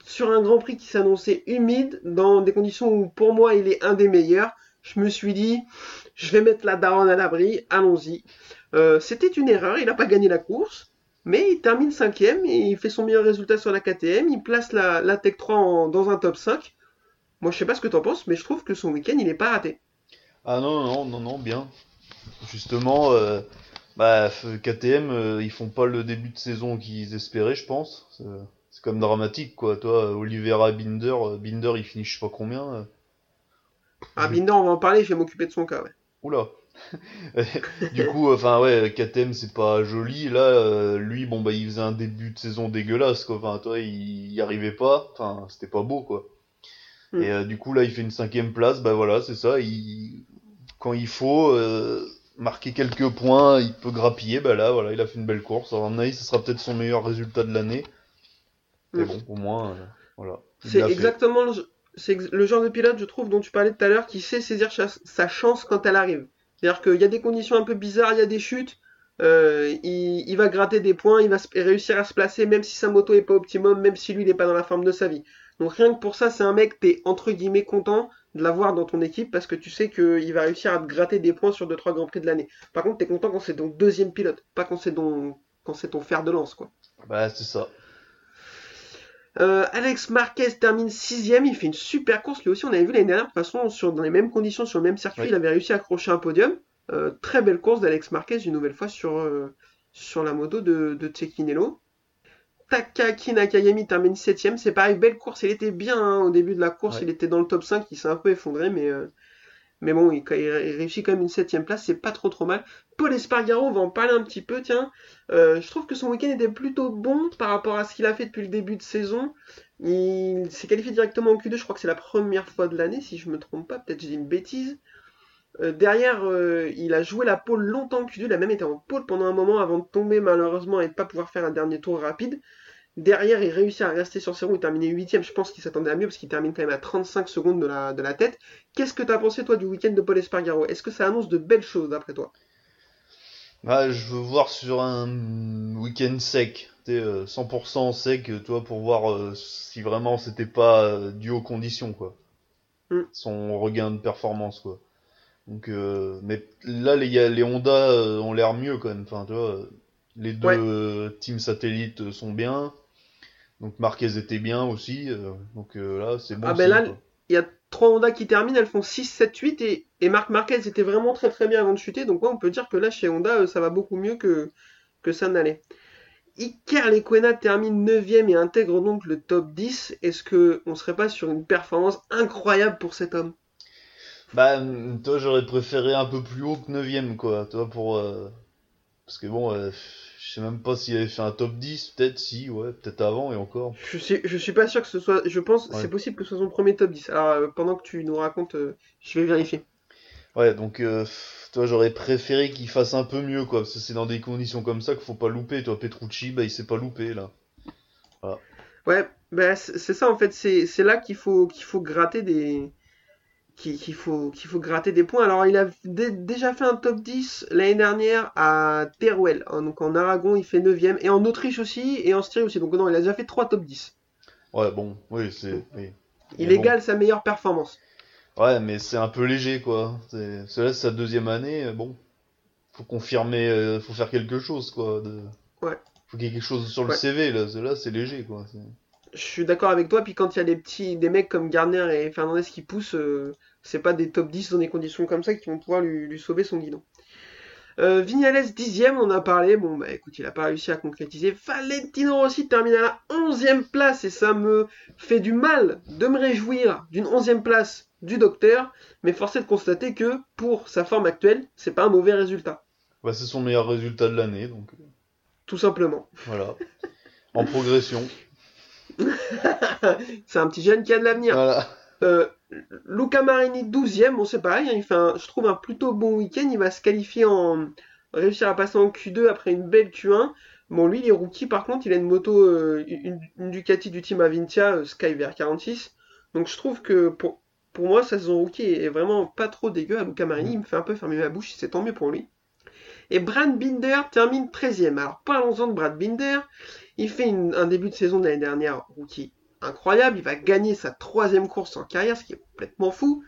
sur un Grand Prix qui s'annonçait humide, dans des conditions où pour moi il est un des meilleurs. Je me suis dit, je vais mettre la daronne à l'abri, allons-y. Euh, C'était une erreur, il n'a pas gagné la course, mais il termine cinquième et il fait son meilleur résultat sur la KTM. Il place la, Tech 3 en- dans un top 5. Moi je sais pas ce que t'en penses, mais je trouve que son week-end il n'est pas raté. Ah non, non, non, non, bien. Justement, euh, bah, KTM, euh, ils font pas le début de saison qu'ils espéraient, je pense. C'est quand même dramatique, quoi. Toi, Oliveira, Binder, euh, Binder, il finit je sais pas combien. euh. Ah. Binder, on va en parler, je vais m'occuper de son cas. Ouais. Oula. du coup, enfin ouais, KTM c'est pas joli. Là, euh, lui, bon bah il faisait un début de saison dégueulasse, quoi. Enfin, toi, il y arrivait pas. Enfin, c'était pas beau, quoi. Mm. Et euh, du coup là, il fait une cinquième place. Bah voilà, c'est ça. Il, quand il faut euh, marquer quelques points, il peut grappiller. Bah là, voilà, il a fait une belle course. Alors, à mon avis, ce sera peut-être son meilleur résultat de l'année. Mais Mm. bon, au moins, euh, voilà. C'est exactement le, c'est ex- le genre de pilote, je trouve, dont tu parlais tout à l'heure, qui sait saisir sa chance quand elle arrive. C'est-à-dire qu'il y a des conditions un peu bizarres, il y a des chutes, euh, il, il va gratter des points, il va réussir à se placer, même si sa moto est pas optimum, même si lui il est pas dans la forme de sa vie. Donc rien que pour ça, c'est un mec, t'es entre guillemets content de l'avoir dans ton équipe parce que tu sais qu'il va réussir à te gratter des points sur 2-3 grands prix de l'année. Par contre, t'es content quand c'est ton deuxième pilote, pas quand c'est ton, quand c'est ton fer de lance, quoi. Bah c'est ça. Euh, Alex Marquez termine sixième, il fait une super course. Lui aussi, on avait vu l'année dernière, de toute façon, sur, dans les mêmes conditions, sur le même circuit, Oui. il avait réussi à accrocher un podium. Euh, très belle course d'Alex Marquez, une nouvelle fois sur, euh, sur la moto de, de Cecchinello. Takaki Nakagami termine 7ème. C'est pareil, belle course. Il était bien hein, au début de la course. Ouais. Il était dans le top 5. Il s'est un peu effondré, mais, euh, mais bon, il, réussit quand même une 7ème place. C'est pas trop trop mal. Paul Espargaro, on va en parler un petit peu. Tiens, Euh, je trouve que son week-end était plutôt bon par rapport à ce qu'il a fait depuis le début de saison. Il s'est qualifié directement en Q2. Je crois que c'est la première fois de l'année, si je me trompe pas. Peut-être j'ai une bêtise. Euh, derrière, euh, il a joué la pole longtemps en Q2, il a même été en pole pendant un moment avant de tomber malheureusement et de pas pouvoir faire un dernier tour rapide. Derrière, il réussit à rester sur ses roues, il terminait 8ème, je pense qu'il s'attendait à mieux parce qu'il termine quand même à 35 secondes de la, de la tête. Qu'est-ce que t'as pensé toi du week-end de Paul Espargaro? Est-ce que ça annonce de belles choses d'après toi? Bah, je veux voir sur un week-end sec, tu sais, euh, 100% sec, euh, tu vois, pour voir euh, si vraiment c'était pas euh, dû aux conditions, quoi. Mm. Son regain de performance, quoi. Donc, euh, mais là, les, Honda ont l'air mieux quand même. Enfin, tu vois, les deux Ouais. teams satellites sont bien. Donc Marquez était bien aussi. euh, donc euh, là, c'est bon. Ah ben là. Il y a trois Honda qui terminent, elles font 6, 7, 8 et, et Marc Marquez était vraiment très très bien avant de chuter. Donc ouais, on peut dire que là chez Honda, euh, ça va beaucoup mieux que, que ça n'allait. Iker Lecuena termine 9ème et intègre donc le top 10. Est-ce que on serait pas sur une performance incroyable pour cet homme? Bah, toi, j'aurais préféré un peu plus haut que 9ème, quoi. Toi, pour. euh, Parce que bon, je sais même pas s'il avait fait un top 10, peut-être si, ouais, peut-être avant et encore. Je suis, je suis pas sûr que ce soit. Je pense Ouais. c'est possible que ce soit son premier top 10. Alors euh, pendant que tu nous racontes, euh, je vais vérifier. Ouais, donc, euh, toi, j'aurais préféré qu'il fasse un peu mieux, quoi. Parce que c'est dans des conditions comme ça qu'il faut pas louper. Toi, Petrucci, bah, il s'est pas loupé, là. Ouais, bah, c'est ça en fait, c'est c'est là qu'il faut qu'il faut gratter des qu'il faut qu'il faut gratter des points. Alors il a dé- déjà fait un top 10 l'année dernière à Teruel, hein, donc en Aragon il fait 9ème et en Autriche aussi et en Styrie aussi. Donc non, il a déjà fait 3 top 10. Ouais, bon, oui, c'est. Oui. Il Mais bon. égale sa meilleure performance. Ouais, mais c'est un peu léger, quoi. C'est là, c'est sa deuxième année, euh, bon. Faut confirmer, euh, faut faire quelque chose, quoi. De... Ouais. Faut qu'il y ait quelque chose sur le. CV, là. Là, c'est léger, quoi. Je suis d'accord avec toi, puis quand il y a des petits des mecs comme Gardner et Fernandez qui poussent, euh, c'est pas des top 10 dans des conditions comme ça qui vont pouvoir lui, lui sauver son guidon. Euh, Vignales dixième, on a parlé. Bon, bah écoute, il a pas réussi à concrétiser. Valentino Rossi termine à la onzième place et ça me fait du mal de me réjouir d'une onzième place du docteur, mais force est de constater que pour sa forme actuelle, c'est pas un mauvais résultat, Bah, c'est son meilleur résultat de l'année, donc euh, tout simplement. voilà. En progression. c'est un petit jeune qui a de l'avenir. Voilà. Euh, Luca Marini 12ème, bon c'est pareil, hein, il fait un, je trouve un plutôt bon week-end, il va se qualifier en réussir à passer en Q2 après une belle Q1. Bon lui il est rookie par contre, il a une moto, euh, une, une Ducati du team Avintia euh, Sky VR46. Donc je trouve que pour, pour moi sa saison rookie est vraiment pas trop dégueu à Luca Marini, il me fait un peu fermer ma bouche, c'est tant mieux pour lui. Et Brad Binder termine 13ème. Alors parlons-en de Brad Binder, il fait un début de saison de l'année dernière rookie incroyable. Il va gagner sa troisième course en carrière, ce qui est complètement fou.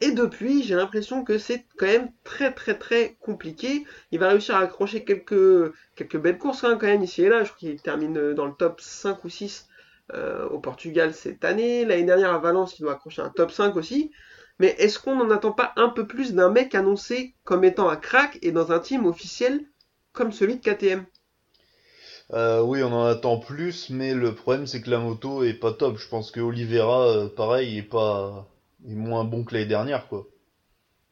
Et depuis, j'ai l'impression que c'est quand même très très très compliqué. Il va réussir à accrocher quelques, quelques belles courses hein, quand même ici et là. Je crois qu'il termine dans le top 5 ou 6 euh, au Portugal cette année. L'année dernière à Valence, il doit accrocher un top 5 aussi. Mais est-ce qu'on n'en attend pas un peu plus d'un mec annoncé comme étant un crack et dans un team officiel comme celui de KTM Euh, oui, on en attend plus, mais le problème, c'est que la moto est pas top. Je pense que Oliveira, euh, pareil, est pas. est moins bon que l'année dernière, quoi.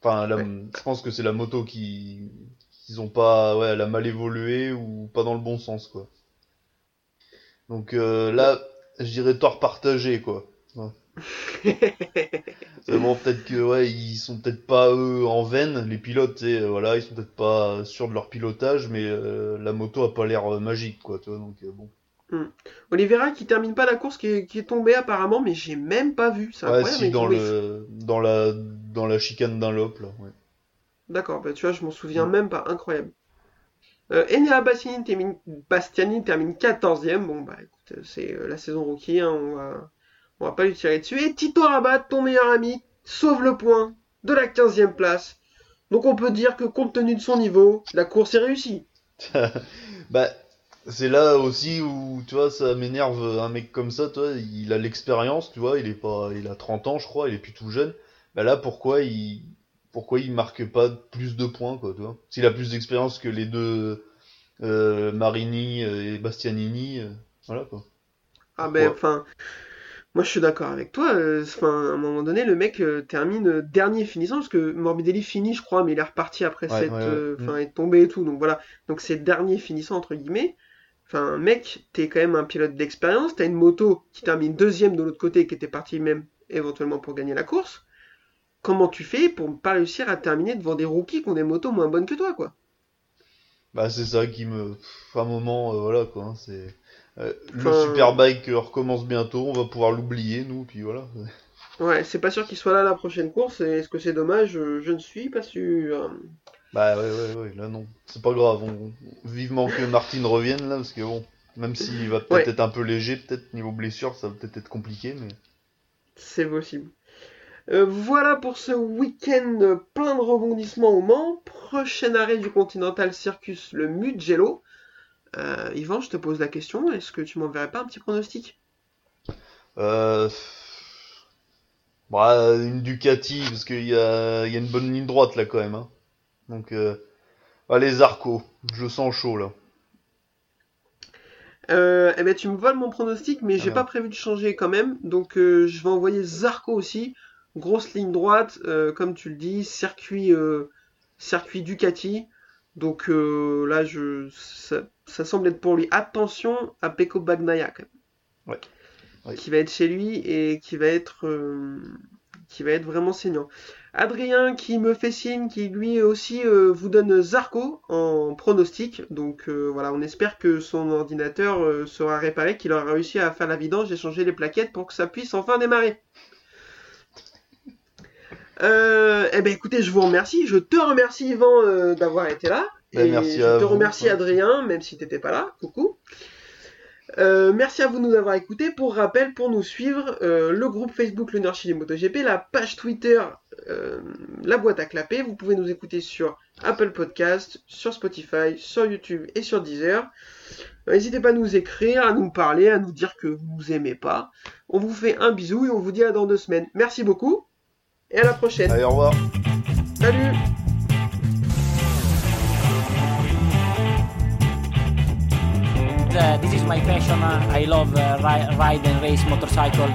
Enfin, la- Ouais. je pense que c'est la moto qui. qu'ils ont pas. Ouais, elle a mal évolué ou pas dans le bon sens, quoi. Donc euh, là, je dirais tort partagé, quoi. C'est bon, peut-être que ouais, ils sont peut-être pas eux en veine, les pilotes, sais, euh, voilà, ils sont peut-être pas sûrs de leur pilotage, mais euh, la moto a pas l'air euh, magique, quoi, tu vois, donc euh, bon. Oliveira qui termine pas la course, qui est, qui est tombé apparemment, mais j'ai même pas vu. C'est Ouais, si dans le dans la dans la chicane d'un lop là, ouais. D'accord, bah tu vois, je m'en souviens Mm. même pas, incroyable. Euh, Enea Bastianini termine, termine 14ème. Bon, bah écoute, euh, c'est euh, la saison rookie, hein, on va, on va pas lui tirer dessus. Et Tito Rabat, ton meilleur ami, sauve le point de la 15ème place. Donc on peut dire que compte tenu de son niveau, la course est réussie. Bah c'est là aussi où tu vois ça m'énerve un mec comme ça, toi, il a l'expérience, tu vois, il est pas il a 30 ans je crois, il est plus tout jeune. Bah là pourquoi il pourquoi il marque pas plus de points quoi, tu vois S'il a plus d'expérience que les deux euh, Marini euh, et Bastianini, euh, Voilà quoi. Ah ben, Ouais. enfin, moi je suis d'accord avec toi. euh, Enfin, à un moment donné, le mec euh, termine euh, dernier finissant parce que Morbidelli finit, je crois, mais il est reparti après Ouais, cette, ouais, ouais. euh, Mm. enfin, être tombé et tout. Donc voilà. Donc c'est dernier finissant entre guillemets. Enfin, mec, t'es quand même un pilote d'expérience. T'as une moto qui termine deuxième de l'autre côté, qui était partie même éventuellement pour gagner la course. Comment tu fais pour ne pas réussir à terminer devant des rookies qui ont des motos moins bonnes que toi, quoi? Bah c'est ça qui me... À un moment, euh, voilà quoi. hein, c'est... euh, le Enfin- Superbike euh, recommence bientôt, on va pouvoir l'oublier nous, puis voilà. Ouais, c'est pas sûr qu'il soit là la prochaine course. et Est-ce que c'est dommage? Euh, Je ne suis pas sûr. Bah ouais, ouais, ouais, là non. C'est pas grave, on... vivement que Martin revienne là, parce que bon, même s'il va peut-être Ouais. être un peu léger, peut-être niveau blessure, ça va peut-être être compliqué, mais... C'est possible. Euh, voilà pour ce week-end euh, plein de rebondissements au Mans. Prochain arrêt du Continental Circus, le Mugello. Euh, Yvan, je te pose la question, est-ce que tu m'enverrais pas un petit pronostic? Euh... Bah, une Ducati, parce qu'il y a... il y a une bonne ligne droite là quand même. Hein. Donc, euh... allez Zarco, je sens chaud là. Euh, eh ben, tu me voles mon pronostic, mais j'ai Ah. pas prévu de changer quand même. Donc, euh, je vais envoyer Zarco aussi. Grosse ligne droite, euh, comme tu le dis, circuit, circuit Ducati. Donc euh, là, je, ça, ça semble être pour lui. Attention à Pecco Bagnaia quand même. Ouais. Qui va être chez lui et qui va être, euh, qui va être vraiment saignant. Adrien qui me fait signe, qui lui aussi euh, vous donne Zarco en pronostic. Donc voilà, on espère que son ordinateur sera réparé, qu'il aura réussi à faire la vidange et changer les plaquettes pour que ça puisse enfin démarrer. Euh, eh ben écoutez, je vous remercie. Je te remercie Yvan euh, d'avoir été là. Ben, et merci je à te vous. remercie Adrien, même si t'étais pas là. Coucou. Euh, merci à vous de nous avoir écoutés. Pour rappel, pour nous suivre, le groupe Facebook Le Nord Chili MotoGP, la page Twitter La Boîte à Clapper. Vous pouvez nous écouter sur Apple Podcast, sur Spotify, sur YouTube et sur Deezer. N'hésitez pas à nous écrire, à nous parler, à nous dire que vous nous aimez pas. On vous fait un bisou et on vous dit à dans deux semaines. Merci beaucoup et à la prochaine. Allez, au revoir. Salut Uh, this is my passion. Uh, I love uh, ri- ride and race motorcycle.